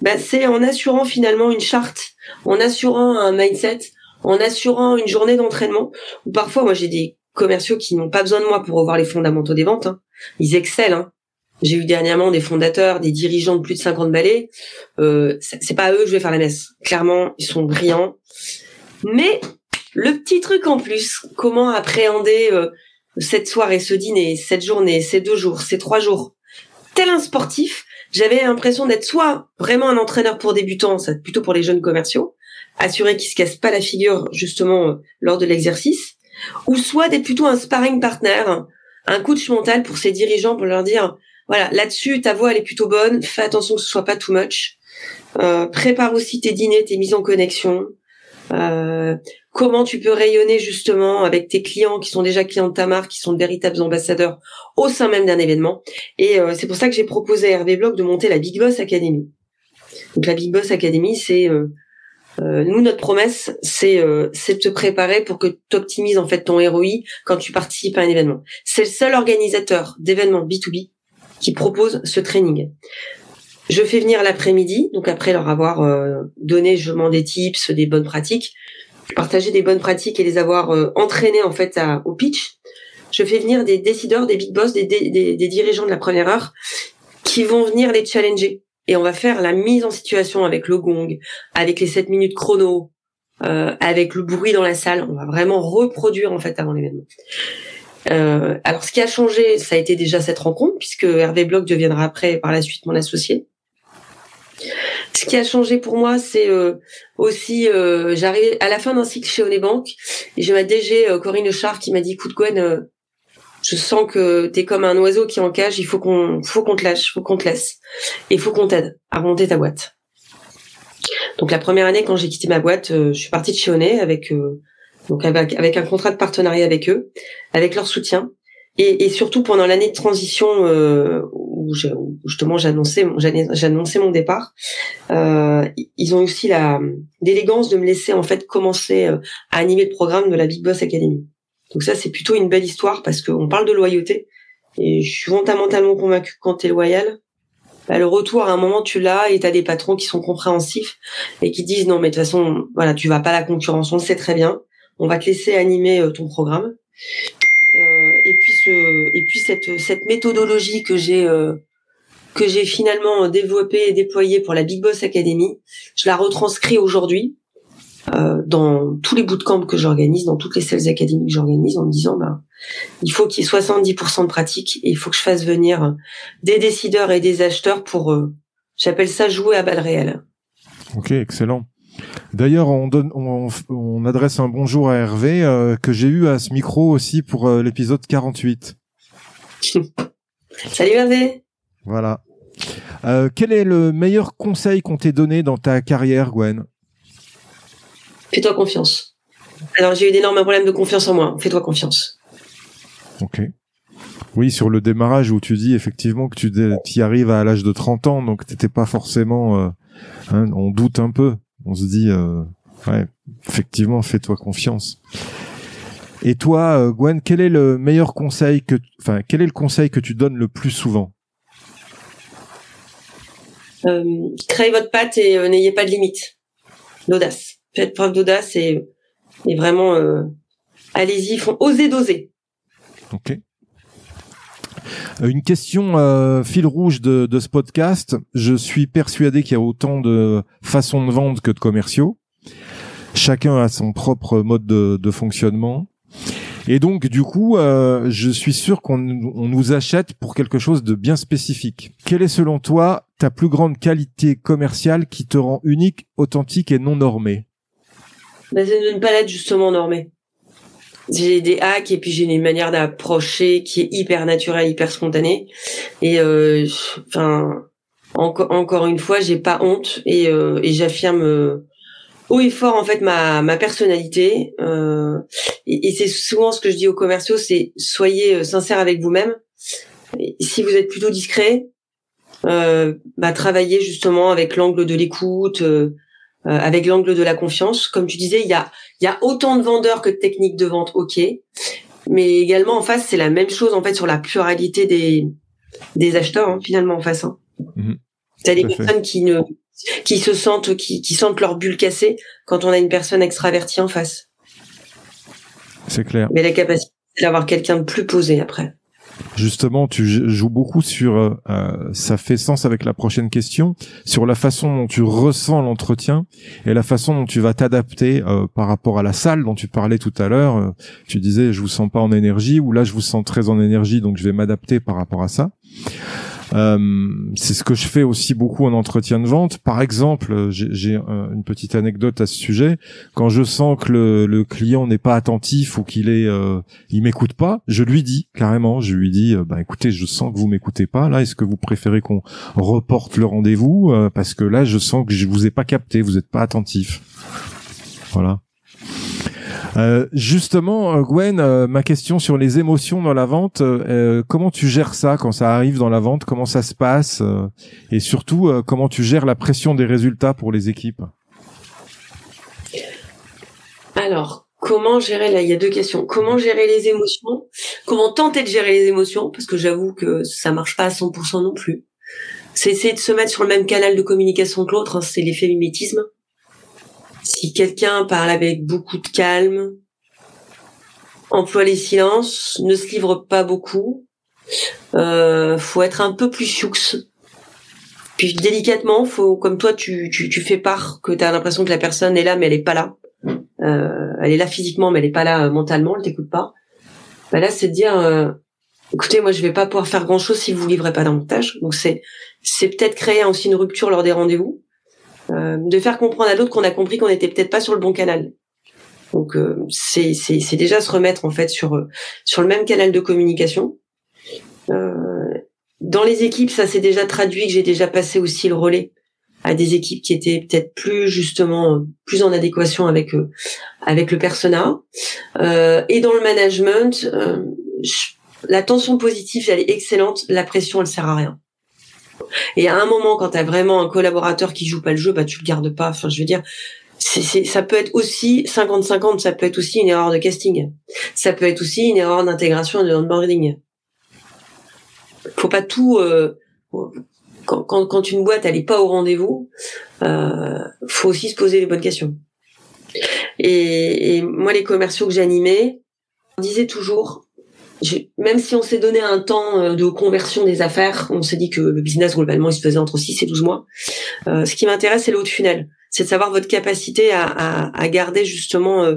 Ben, C'est en assurant finalement une charte, en assurant un mindset, en assurant une journée d'entraînement. Ou parfois, moi j'ai des commerciaux qui n'ont pas besoin de moi pour revoir les fondamentaux des ventes. Hein. Ils excellent. Hein. J'ai eu dernièrement des fondateurs, des dirigeants de plus de 50 balais. Euh, c'est pas à eux que je vais faire la messe. Clairement, ils sont brillants. Mais le petit truc en plus, comment appréhender euh, cette soirée, ce dîner, cette journée, ces deux jours, ces trois jours, tel un sportif, j'avais l'impression d'être soit vraiment un entraîneur pour débutants, ça plutôt pour les jeunes commerciaux, assurer qu'ils se cassent pas la figure justement euh, lors de l'exercice, ou soit d'être plutôt un sparring partner, un coach mental pour ces dirigeants pour leur dire voilà là-dessus ta voix elle est plutôt bonne, fais attention que ce soit pas too much, euh, prépare aussi tes dîners, tes mises en connexion, comment tu peux rayonner justement avec tes clients qui sont déjà clients de ta marque, qui sont de véritables ambassadeurs au sein même d'un événement. Et euh, c'est pour ça que j'ai proposé à Hervé Bloch de monter la Big Boss Academy. Donc la Big Boss Academy, c'est euh, euh nous notre promesse, c'est c'est de te préparer pour que tu optimises en fait ton ROI quand tu participes à un événement. C'est le seul organisateur d'événements B2B qui propose ce training. Je fais venir l'après-midi, donc après leur avoir donné je m'en des tips, des bonnes pratiques, partager des bonnes pratiques et les avoir euh, entraînés en fait au pitch. Je fais venir des décideurs, des big boss, des, dirigeants de la première heure qui vont venir les challenger. Et on va faire la mise en situation avec le gong, avec les 7 minutes chrono, euh, avec le bruit dans la salle. On va vraiment reproduire en fait avant l'événement. Euh, alors ce qui a changé, ça a été déjà cette rencontre, puisque Hervé Bloch deviendra après par la suite mon associé. Ce qui a changé pour moi, c'est euh, aussi, euh, j'arrive à la fin d'un cycle chez Onebank et j'ai ma DG euh, Corinne Char qui m'a dit, écoute Gwen, je sens que t'es comme un oiseau qui en cage, il faut qu'on, faut qu'on te lâche, faut qu'on te laisse, et faut qu'on t'aide à remonter ta boîte. Donc la première année, quand j'ai quitté ma boîte, je suis partie de chez Oné avec donc avec un contrat de partenariat avec eux, avec leur soutien. Et, et surtout pendant l'année de transition euh, où, justement j'annonçais j'annonçais mon départ, euh, ils ont aussi la l'élégance de me laisser en fait commencer euh, à animer le programme de la Big Boss Academy. Donc ça c'est plutôt une belle histoire parce qu'on parle de loyauté. Et je suis fondamentalement convaincue que quand tu es loyal, bah, le retour à un moment tu l'as et tu as des patrons qui sont compréhensifs et qui disent non mais de toute façon voilà tu vas pas à la concurrence on le sait très bien. On va te laisser animer ton programme et puis cette méthodologie que j'ai euh, que j'ai finalement développée et déployée pour la Big Boss Academy, je la retranscris aujourd'hui euh, dans tous les bootcamps que j'organise, dans toutes les sales académies que j'organise, en me disant bah il faut qu'il y ait 70% de pratique et il faut que je fasse venir des décideurs et des acheteurs pour euh, j'appelle ça jouer à balles réelles. Ok, excellent. D'ailleurs, on, donne, on, adresse un bonjour à Hervé euh, que j'ai eu à ce micro aussi pour euh, l'épisode 48. Salut Hervé. Voilà. Euh, quel est le meilleur conseil qu'on t'ait donné dans ta carrière, Gwen? Fais-toi confiance. Alors j'ai eu d'énormes problèmes de confiance en moi. Fais-toi confiance. Ok. Oui, sur le démarrage où tu dis effectivement que tu y arrives à l'âge de 30 ans, donc t'étais pas forcément. Hein, on doute un peu on se dit, euh, ouais, effectivement, fais-toi confiance. Et toi, euh, Gwen, quel est le meilleur conseil que, enfin, quel est le conseil que tu donnes le plus souvent? Euh, Créez votre patte et n'ayez pas de limite. L'audace. Faites preuve d'audace et, et vraiment, allez-y, osez d'oser. Ok. Euh, une question euh, fil rouge de, de, ce podcast. Je suis persuadé qu'il y a autant de façons de vendre que de commerciaux. Chacun a son propre mode de, fonctionnement. Et donc, du coup, euh, je suis sûr qu'on on nous achète pour quelque chose de bien spécifique. Quelle est, selon toi, ta plus grande qualité commerciale qui te rend unique, authentique et non normée? Bah, C'est de ne pas justement normée j'ai des hacks et puis j'ai une manière d'approcher qui est hyper naturelle, hyper spontanée. Et euh, enfin, encore une fois, j'ai pas honte et, euh, et j'affirme euh, haut et fort en fait ma ma personnalité. Et, et c'est souvent ce que je dis aux commerciaux, c'est soyez sincère avec vous-même. Si vous êtes plutôt discret, euh, bah, travaillez justement avec l'angle de l'écoute, euh, avec l'angle de la confiance. Comme tu disais, il y a, il y a autant de vendeurs que de techniques de vente, ok. Mais également en face, c'est la même chose en fait sur la pluralité des, des acheteurs hein, finalement en face. Hein. Mmh. T'as des personnes qui ne qui se sentent qui, qui sentent leur bulle cassée quand on a une personne extravertie en face. C'est clair. Mais la capacité d'avoir quelqu'un de plus posé après. Justement, tu joues beaucoup sur, euh, euh, ça fait sens avec la prochaine question, sur la façon dont tu ressens l'entretien et la façon dont tu vas t'adapter euh, par rapport à la salle dont tu parlais tout à l'heure. tu disais, je vous sens pas en énergie, ou là, je vous sens très en énergie, donc je vais m'adapter par rapport à ça. Euh, c'est ce que je fais aussi beaucoup en entretien de vente. Par exemple, j'ai euh, une petite anecdote à ce sujet. Quand je sens que le, client n'est pas attentif ou qu'il est, euh, il m'écoute pas, je lui dis carrément, je lui dis, bah écoutez, je sens que vous m'écoutez pas. Là, est-ce que vous préférez qu'on reporte le rendez-vous parce que là, je sens que je vous ai pas capté, vous n'êtes pas attentif. Voilà. Euh, justement, euh, Gwen, euh, ma question sur les émotions dans la vente, comment tu gères ça quand ça arrive dans la vente? Comment ça se passe Et surtout, comment tu gères la pression des résultats pour les équipes? Alors, comment gérer là Il y a deux questions. Comment gérer les émotions? Comment tenter de gérer les émotions? Parce que j'avoue que ça marche pas à 100% non plus. C'est essayer de se mettre sur le même canal de communication que l'autre. Hein, c'est l'effet mimétisme. Si quelqu'un parle avec beaucoup de calme, emploie les silences, ne se livre pas beaucoup, euh, faut être un peu plus sioux. Puis délicatement, faut comme toi tu, fais part que tu as l'impression que la personne est là mais elle est pas là. Euh, elle est là physiquement mais elle est pas là euh, mentalement, elle t'écoute pas. Bah là c'est de dire euh, écoutez moi je vais pas pouvoir faire grand chose si vous livrez pas davantage. Donc c'est peut-être créer aussi une rupture lors des rendez-vous. Euh, de faire comprendre à d'autres qu'on a compris qu'on n'était peut-être pas sur le bon canal. Donc euh, c'est c'est déjà se remettre en fait sur euh, sur le même canal de communication. dans les équipes, ça s'est déjà traduit que j'ai déjà passé aussi le relais à des équipes qui étaient peut-être plus justement plus en adéquation avec avec le persona. et dans le management, la tension positive elle est excellente, la pression elle sert à rien. Et à un moment, quand tu vraiment un collaborateur qui joue pas le jeu, bah tu le gardes pas. Enfin, je veux dire, c'est, ça peut être aussi 50-50, ça peut être aussi une erreur de casting. Ça peut être aussi une erreur d'intégration et de onboarding. Faut pas tout. Euh, quand, quand, quand, une boîte elle pas au rendez-vous, euh, faut aussi se poser les bonnes questions. Et, et moi, les commerciaux que j'animais, on disait toujours même si on s'est donné un temps euh, de conversion des affaires, on s'est dit que le business globalement il se faisait entre 6 et 12 mois. Euh, ce qui m'intéresse c'est l'autre funnel, c'est de savoir votre capacité à, à, à garder justement euh,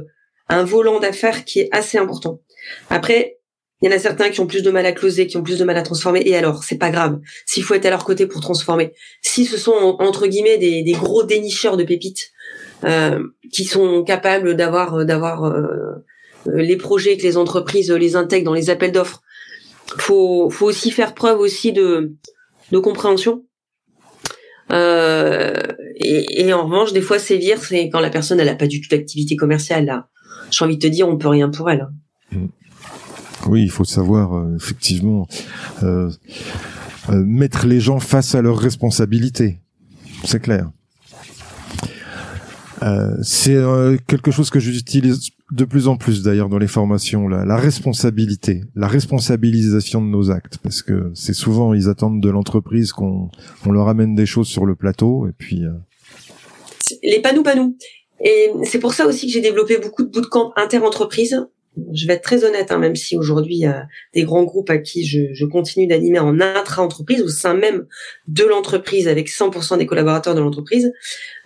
un volant d'affaires qui est assez important. Après, il y en a certains qui ont plus de mal à closer, qui ont plus de mal à transformer. Et alors, c'est pas grave. S'il faut être à leur côté pour transformer, si ce sont entre guillemets des, des gros dénicheurs de pépites euh, qui sont capables d'avoir d'avoir euh, les projets que les entreprises les intègrent dans les appels d'offres. Faut, faut aussi faire preuve aussi de, de compréhension. Euh, et, en revanche, des fois, sévir, c'est quand la personne elle a pas du tout d'activité commerciale. J'ai envie de te dire, on peut rien pour elle. Mm. Oui, il faut savoir euh, effectivement mettre les gens face à leurs responsabilités. C'est clair. c'est quelque chose que j'utilise de plus en plus d'ailleurs dans les formations la, la responsabilité, la responsabilisation de nos actes, parce que c'est souvent ils attendent de l'entreprise qu'on on leur amène des choses sur le plateau et puis euh... les panous panous. Et c'est pour ça aussi que j'ai développé beaucoup de bootcamps inter-entreprises. Je vais être très honnête, hein, même si aujourd'hui il y a des grands groupes à qui je, je continue d'animer en intra-entreprise, au sein même de l'entreprise, avec 100% des collaborateurs de l'entreprise.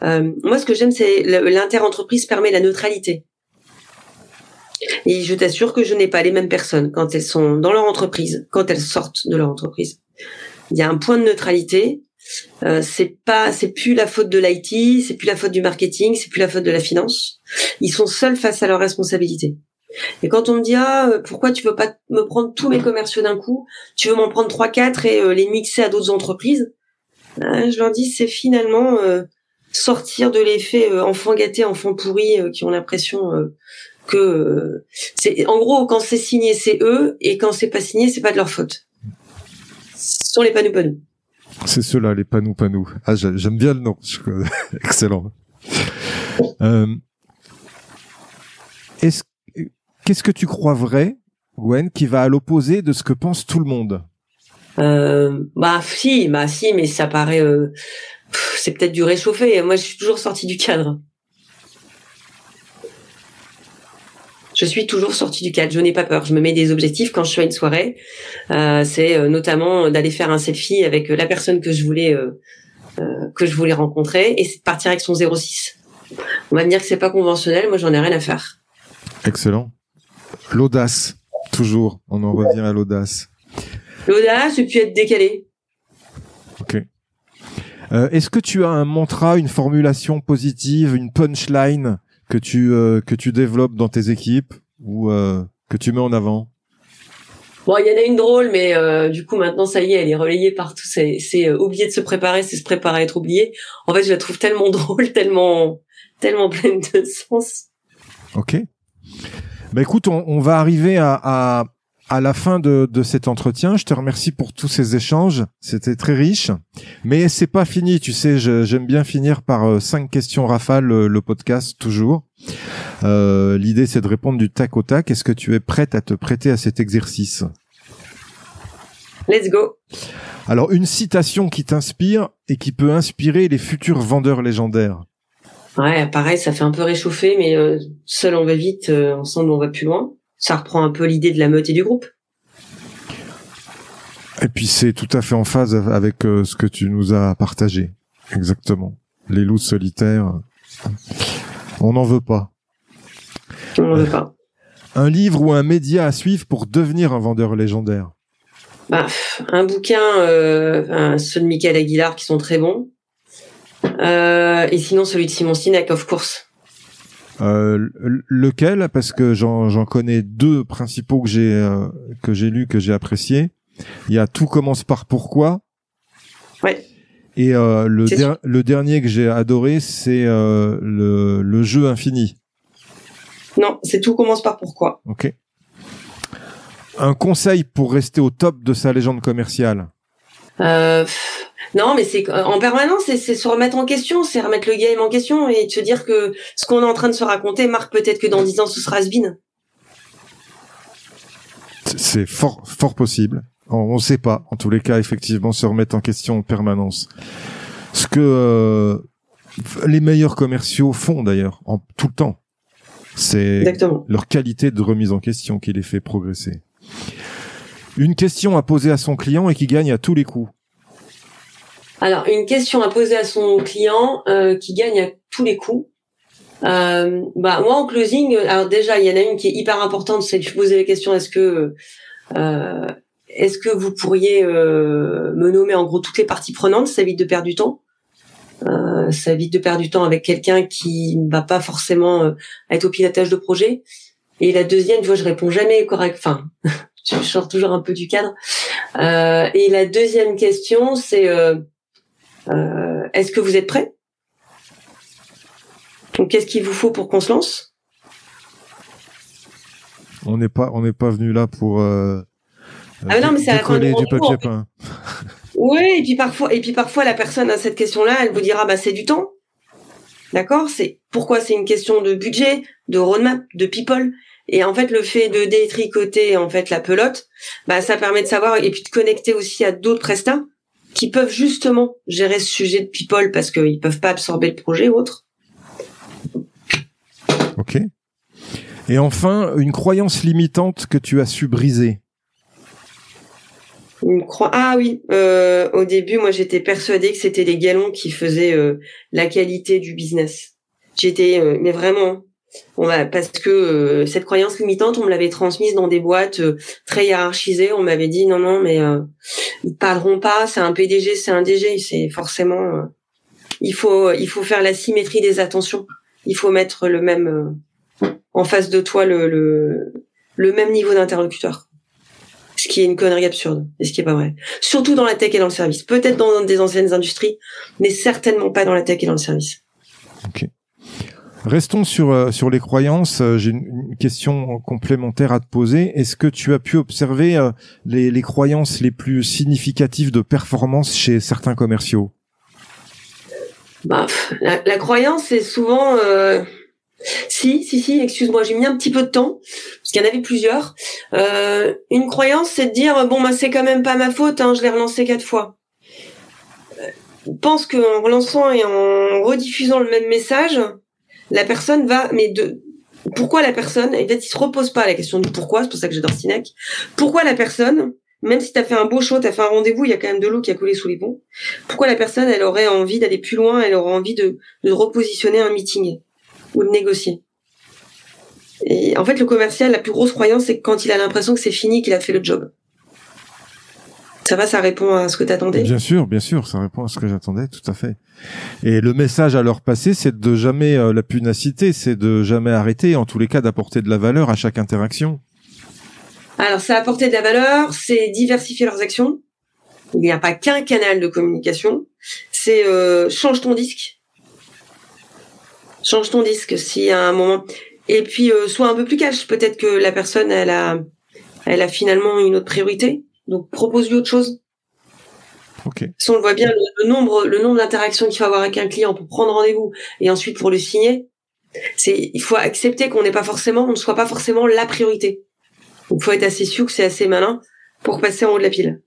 Euh, moi, ce que j'aime, c'est l'inter-entreprise permet la neutralité. Et je t'assure que je n'ai pas les mêmes personnes quand elles sont dans leur entreprise, quand elles sortent de leur entreprise. Il y a un point de neutralité. Euh, c'est pas, c'est plus la faute de l'IT, c'est plus la faute du marketing, c'est plus la faute de la finance. Ils sont seuls face à leurs responsabilités. Et quand on me dit ah euh, pourquoi tu veux pas me prendre tous mes commerciaux d'un coup, tu veux m'en prendre trois quatre et euh, les mixer à d'autres entreprises, euh, je leur dis c'est finalement sortir de l'effet enfant gâté, enfant pourri qui ont l'impression que c'est en gros quand c'est signé c'est eux et quand c'est pas signé c'est pas de leur faute. Ce sont les panous panous. C'est ceux-là les panous. Ah j'aime bien le nom. Excellent. Euh, est-ce qu'est-ce que tu crois vrai, Gwen, qui va à l'opposé de ce que pense tout le monde? Euh, Bah si, bah si, mais ça paraît, euh, c'est peut-être du réchauffé. Moi, je suis toujours sorti du cadre. Je suis toujours sortie du cadre. Je n'ai pas peur. Je me mets des objectifs quand je suis à une soirée. Euh, c'est euh, notamment d'aller faire un selfie avec la personne que je voulais que je voulais rencontrer et de partir avec son 06. On va me dire que c'est pas conventionnel. Moi, j'en ai rien à faire. Excellent. L'audace, toujours. On en revient à l'audace. L'audace et puis être décalé. Ok. Euh, est-ce que tu as un mantra, une formulation positive, une punchline que tu euh, que tu développes dans tes équipes ou euh, que tu mets en avant? Bon, il y en a une drôle, mais du coup maintenant ça y est, elle est relayée partout. C'est, c'est oublier de se préparer, c'est se préparer à être oublié. En fait, je la trouve tellement drôle, tellement tellement pleine de sens. Ok. Bah écoute, on, on va arriver à, à, à la fin de, de, cet entretien. Je te remercie pour tous ces échanges. C'était très riche. Mais c'est pas fini. Tu sais, j'aime bien finir par euh, cinq questions rafales, le, podcast, toujours. Euh, L'idée, c'est de répondre du tac au tac. Est-ce que tu es prête à te prêter à cet exercice? Let's go. Alors, une citation qui t'inspire et qui peut inspirer les futurs vendeurs légendaires. Ouais, pareil, ça fait un peu réchauffer, mais euh, seul on va vite, euh, ensemble on va plus loin ça reprend un peu l'idée de la meute et du groupe. Et puis c'est tout à fait en phase avec euh, ce que tu nous as partagé. Exactement. Les loups solitaires, on n'en veut pas. On n'en veut pas. Un livre ou un média à suivre pour devenir un vendeur légendaire bah, Un bouquin, euh, ceux de Michael Aguilar qui sont très bons. Euh, et sinon celui de Simon Sinek, of course. Euh, lequel? Parce que j'en connais deux principaux que j'ai euh, que j'ai lu que j'ai apprécié. Il y a tout commence par pourquoi. Ouais. Et euh, le, le dernier que j'ai adoré, c'est le, le jeu infini. Non, c'est tout commence par pourquoi. Ok. Un conseil pour rester au top de sa légende commerciale. Euh, non, mais c'est en permanence, c'est se remettre en question, c'est remettre le game en question et se dire que ce qu'on est en train de se raconter marque peut-être que dans dix ans ce sera Sbin. C'est fort, fort possible. On ne sait pas. En tous les cas, effectivement, se remettre en question en permanence. Ce que euh, les meilleurs commerciaux font d'ailleurs, en tout le temps. C'est leur qualité de remise en question qui les fait progresser. Une question à poser à son client et qui gagne à tous les coups. Alors, une question à poser à son client euh, qui gagne à tous les coups. Euh, bah moi en closing, alors déjà il y en a une qui est hyper importante, c'est de poser la question est-ce que euh, est-ce que vous pourriez euh, me nommer en gros toutes les parties prenantes, ça évite de perdre du temps? Ça évite de perdre du temps avec quelqu'un qui ne va pas forcément être au pilotage de projet. Et la deuxième, tu vois, je réponds jamais correct. Enfin, je sors toujours un peu du cadre. Et la deuxième question, c'est euh, est-ce que vous êtes prêt Donc, qu'est-ce qu'il vous faut pour qu'on se lance? On n'est pas, on n'est pas venu là pour. Euh, ah non, mais c'est du papier peint. oui, et puis parfois, et puis parfois la personne à cette question-là, elle vous dira bah c'est du temps. D'accord? C'est pourquoi c'est une question de budget, de roadmap, de people? Et en fait, le fait de détricoter en fait la pelote, bah ça permet de savoir et puis de connecter aussi à d'autres prestats qui peuvent justement gérer ce sujet de people parce qu'ils peuvent pas absorber le projet ou autre. Ok. Et enfin, une croyance limitante que tu as su briser. Une cro... Ah oui, euh, au début, moi j'étais persuadée que c'était les galons qui faisaient euh, la qualité du business. J'étais, euh, mais vraiment, on va, parce que euh, cette croyance limitante, on me l'avait transmise dans des boîtes euh, très hiérarchisées. On m'avait dit non, non, mais euh, ils parleront pas. C'est un PDG, c'est un DG. C'est forcément. Euh, il faut, il faut faire la symétrie des attentions. Il faut mettre le même en face de toi le, le, le même niveau d'interlocuteur. Ce qui est une connerie absurde et ce qui est pas vrai. Surtout dans la tech et dans le service. Peut-être dans des anciennes industries, mais certainement pas dans la tech et dans le service. Restons sur euh, sur les croyances. Euh, j'ai une, question complémentaire à te poser. Est-ce que tu as pu observer euh, les, les croyances les plus significatives de performance chez certains commerciaux? Bah, la, la, croyance, c'est souvent si, si, si. Excuse-moi, j'ai mis un petit peu de temps parce qu'il y en avait plusieurs. Euh, une croyance, c'est de dire bon, bah c'est quand même pas ma faute. Hein, je l'ai relancé quatre fois. Je pense qu'en relançant et en rediffusant le même message, la personne va, mais de pourquoi la personne, en fait, il se repose pas la question du pourquoi, c'est pour ça que j'adore Sinek. Pourquoi la personne, même si tu as fait un beau show, tu as fait un rendez-vous, il y a quand même de l'eau qui a coulé sous les ponts. Pourquoi la personne, elle aurait envie d'aller plus loin, elle aurait envie de, de repositionner un meeting ou de négocier? Et en fait, le commercial, la plus grosse croyance, c'est quand il a l'impression que c'est fini, qu'il a fait le job. Ça va, ça répond à ce que tu attendais Bien sûr, bien sûr, ça répond à ce que j'attendais, tout à fait. Et le message à leur passer, c'est de jamais euh, la punacité, c'est de jamais arrêter, en tous les cas d'apporter de la valeur à chaque interaction. Alors, ça apporter de la valeur, c'est diversifier leurs actions. Il n'y a pas qu'un canal de communication. C'est euh, change ton disque. Change ton disque si à un moment. Et puis euh, sois un peu plus cash. Peut-être que la personne, elle a, elle a finalement une autre priorité. Donc propose-lui autre chose. Ok. Si on le voit bien, le, nombre, le nombre d'interactions qu'il faut avoir avec un client pour prendre rendez-vous et ensuite pour le signer, c'est, il faut accepter qu'on n'est pas forcément, on ne soit pas forcément la priorité. Il faut être assez sûr que c'est assez malin pour passer en haut de la pile.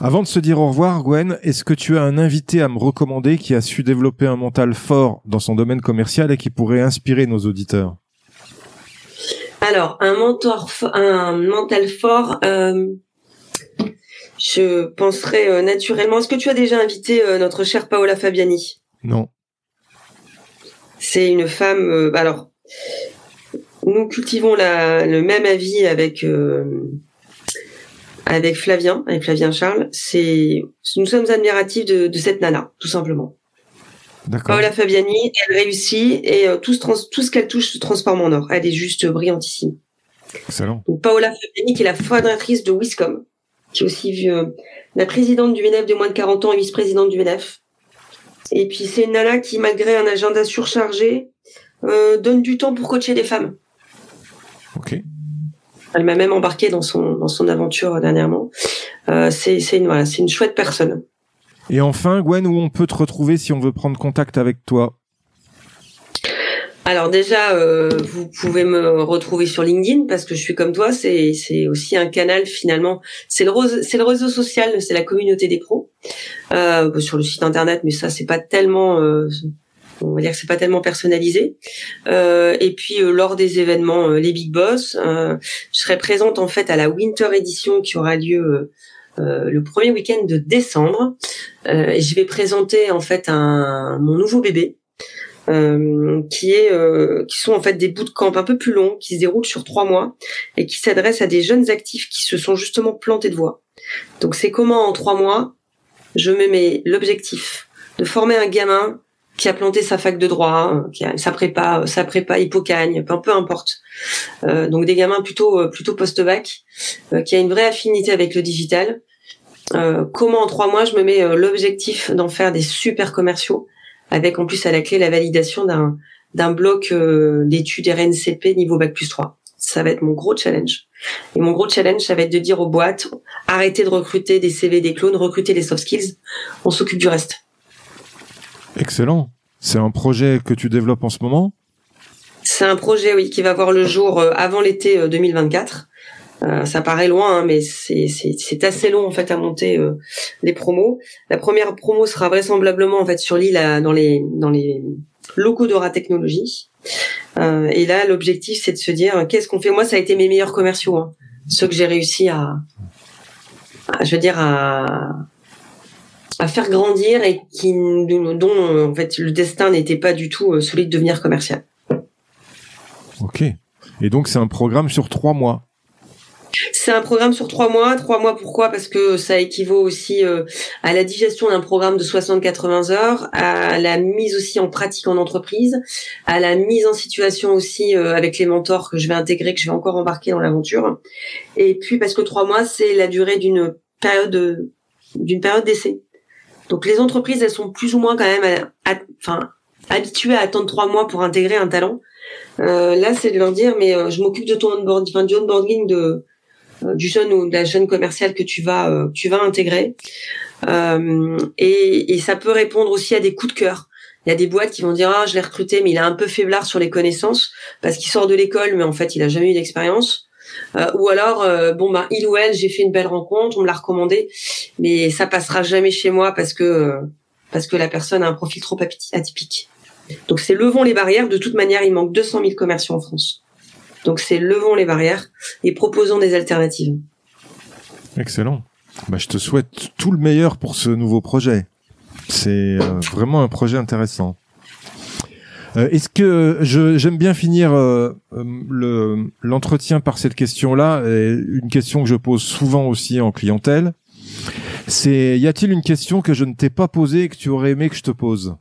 Avant de se dire au revoir, Gwen, est-ce que tu as un invité à me recommander qui a su développer un mental fort dans son domaine commercial et qui pourrait inspirer nos auditeurs? Alors, un mentor, un mental fort. Euh, je penserais euh, naturellement. Est-ce que tu as déjà invité euh, notre chère Paola Fabiani? Non. C'est une femme. alors, nous cultivons la, le même avis avec avec Flavien, avec Flavien Charles, c'est nous sommes admiratifs de, de cette nana, tout simplement. Paola Fabiani, elle réussit et euh, tout, ce tout ce qu'elle touche se transforme en or. Elle est juste brillantissime. Excellent. Donc, Paola Fabiani, qui est la fondatrice de Wiscom, qui est aussi euh, la présidente du VNF de moins de 40 ans et vice-présidente du VNF. Et puis c'est une nana qui, malgré un agenda surchargé, euh, donne du temps pour coacher des femmes. Ok. Elle m'a même embarqué dans son dans son aventure dernièrement. Euh, c'est c'est une voilà, c'est une chouette personne. Et enfin, Gwen, où on peut te retrouver si on veut prendre contact avec toi alors déjà, euh, vous pouvez me retrouver sur LinkedIn parce que je suis comme toi. C'est c'est aussi un canal finalement. C'est le c'est le réseau social, c'est la communauté des pros euh, sur le site internet, mais ça c'est pas tellement euh, on va dire que c'est pas tellement personnalisé. Euh, et puis euh, lors des événements, euh, les Big Boss, je serai présente en fait à la Winter Edition qui aura lieu le premier week-end de décembre. et je vais présenter en fait un, mon nouveau bébé. qui est qui sont en fait des bootcamps un peu plus longs qui se déroulent sur trois mois et qui s'adressent à des jeunes actifs qui se sont justement plantés de voix. Donc c'est comment en trois mois je me mets l'objectif de former un gamin qui a planté sa fac de droit, qui a sa prépa, sa prépa peu, peu importe. Euh, donc des gamins plutôt euh, plutôt post-bac, euh, qui a une vraie affinité avec le digital. Euh, comment en trois mois je me mets euh, l'objectif d'en faire des super commerciaux, avec en plus à la clé la validation d'un d'un bloc d'études RNCP niveau bac plus 3. Ça va être mon gros challenge. Et mon gros challenge, ça va être de dire aux boîtes, arrêtez de recruter des CV, des clones, recrutez les soft skills, on s'occupe du reste. Excellent. C'est un projet que tu développes en ce moment? C'est un projet, oui, qui va voir le jour euh, avant l'été 2024. Euh, euh, ça paraît loin, hein, mais c'est assez long en fait à monter les promos. La première promo sera vraisemblablement en fait sur l'île dans les dans les locaux d'Aura Technologies. et là, l'objectif c'est de se dire qu'est-ce qu'on fait? Moi, ça a été mes meilleurs commerciaux, hein, ceux que j'ai réussi à, à, je veux dire à à faire grandir et qui dont en fait le destin n'était pas du tout euh, celui de devenir commercial. Ok. Et donc c'est un programme sur trois mois. C'est un programme sur trois mois. Trois mois, pourquoi? Parce que ça équivaut aussi euh, à la digestion d'un programme de 60-80 heures, à la mise aussi en pratique en entreprise, à la mise en situation aussi euh, avec les mentors que je vais intégrer, que je vais encore embarquer dans l'aventure. Et puis parce que trois mois, c'est la durée d'une période d'une période d'essai. Donc les entreprises, elles sont plus ou moins quand même, enfin, habituées à attendre trois mois pour intégrer un talent. Euh, là, c'est de leur dire, mais euh, je m'occupe de ton onboarding, enfin, du onboarding de euh, du jeune ou de la jeune commerciale que tu vas tu vas intégrer. Et, et, ça peut répondre aussi à des coups de cœur. Il y a des boîtes qui vont dire ah je l'ai recruté mais il est un peu faiblard sur les connaissances parce qu'il sort de l'école mais en fait il a jamais eu d'expérience. Euh, ou alors, euh, bon bah il ou elle, j'ai fait une belle rencontre, on me l'a recommandé, mais ça passera jamais chez moi parce que parce que la personne a un profil trop atypique. Donc c'est levons les barrières. De toute manière, il manque 200 000 commerciaux en France. Donc c'est levons les barrières et proposons des alternatives. Excellent. Bah, je te souhaite tout le meilleur pour ce nouveau projet. C'est euh, vraiment un projet intéressant. Euh, Est-ce que j'aime bien finir euh, euh, le l'entretien par cette question-là une question que je pose souvent aussi en clientèle. C'est y a-t-il une question que je ne t'ai pas posée et que tu aurais aimé que je te pose?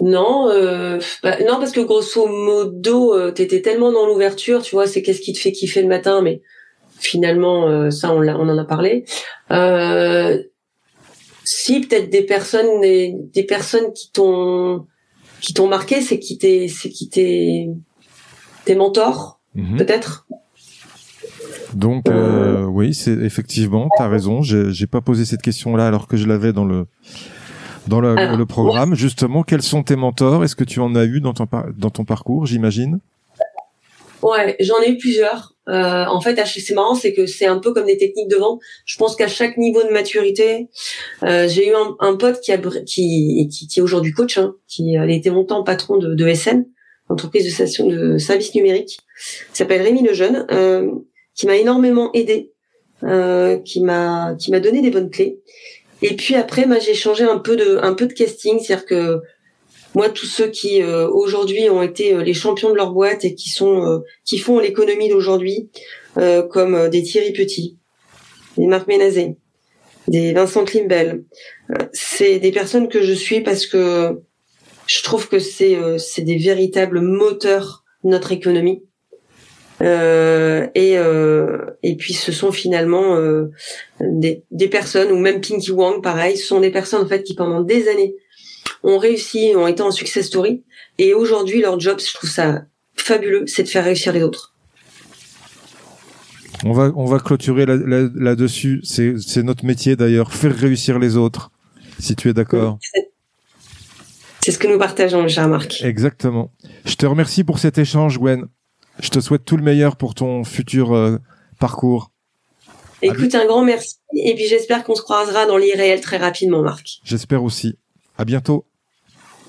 Non, euh, bah, non parce que grosso modo, euh, t'étais tellement dans l'ouverture, tu vois, c'est qu'est-ce qui te fait kiffer le matin, mais finalement, euh, ça on, on en a parlé. Euh, si peut-être des personnes, des, des personnes qui t'ont qui t'ont marqué, c'est qui t'es, c'est qui t'es tes mentors, Mhm. peut-être? Donc euh, oui, c'est effectivement, t'as raison. J'ai j'ai pas posé cette question-là alors que je l'avais dans le dans le, Alors, le programme. Justement, quels sont tes mentors? Est-ce que tu en as eu dans ton dans ton parcours, j'imagine? Ouais, j'en ai eu plusieurs. Euh, en fait, chaque- c'est marrant, c'est que c'est un peu comme des techniques de vente. Je pense qu'à chaque niveau de maturité, euh, j'ai eu un, un pote qui a qui qui, qui est aujourd'hui coach, hein, qui a été longtemps patron de, de SN, entreprise de station de services numériques, s'appelle Rémi Lejeune, euh, qui m'a énormément aidé, euh, qui m'a qui m'a donné des bonnes clés. Et puis après, moi, j'ai changé un peu de un peu de casting, c'est-à-dire que moi, tous ceux qui euh, aujourd'hui ont été euh, les champions de leur boîte et qui sont euh, qui font l'économie d'aujourd'hui, comme des Thierry Petit, des Marc Ménazé, des Vincent Klimbel, c'est des personnes que je suis parce que je trouve que c'est c'est des véritables moteurs de notre économie. Et et puis ce sont finalement des, des personnes ou même Pinky Wang pareil ce sont des personnes en fait qui pendant des années ont réussi ont été en success story et aujourd'hui leur job je trouve ça fabuleux c'est de faire réussir les autres On va on va clôturer là- là- là-dessus. c'est notre métier d'ailleurs, faire réussir les autres. Si tu es d'accord. C'est- c'est ce que nous partageons cher Marc Exactement. Je te remercie pour cet échange, Gwen. Je te souhaite tout le meilleur pour ton futur euh, parcours. écoute un grand merci et puis j'espère qu'on se croisera dans l'irréel très rapidement Marc J'espère aussi. À bientôt.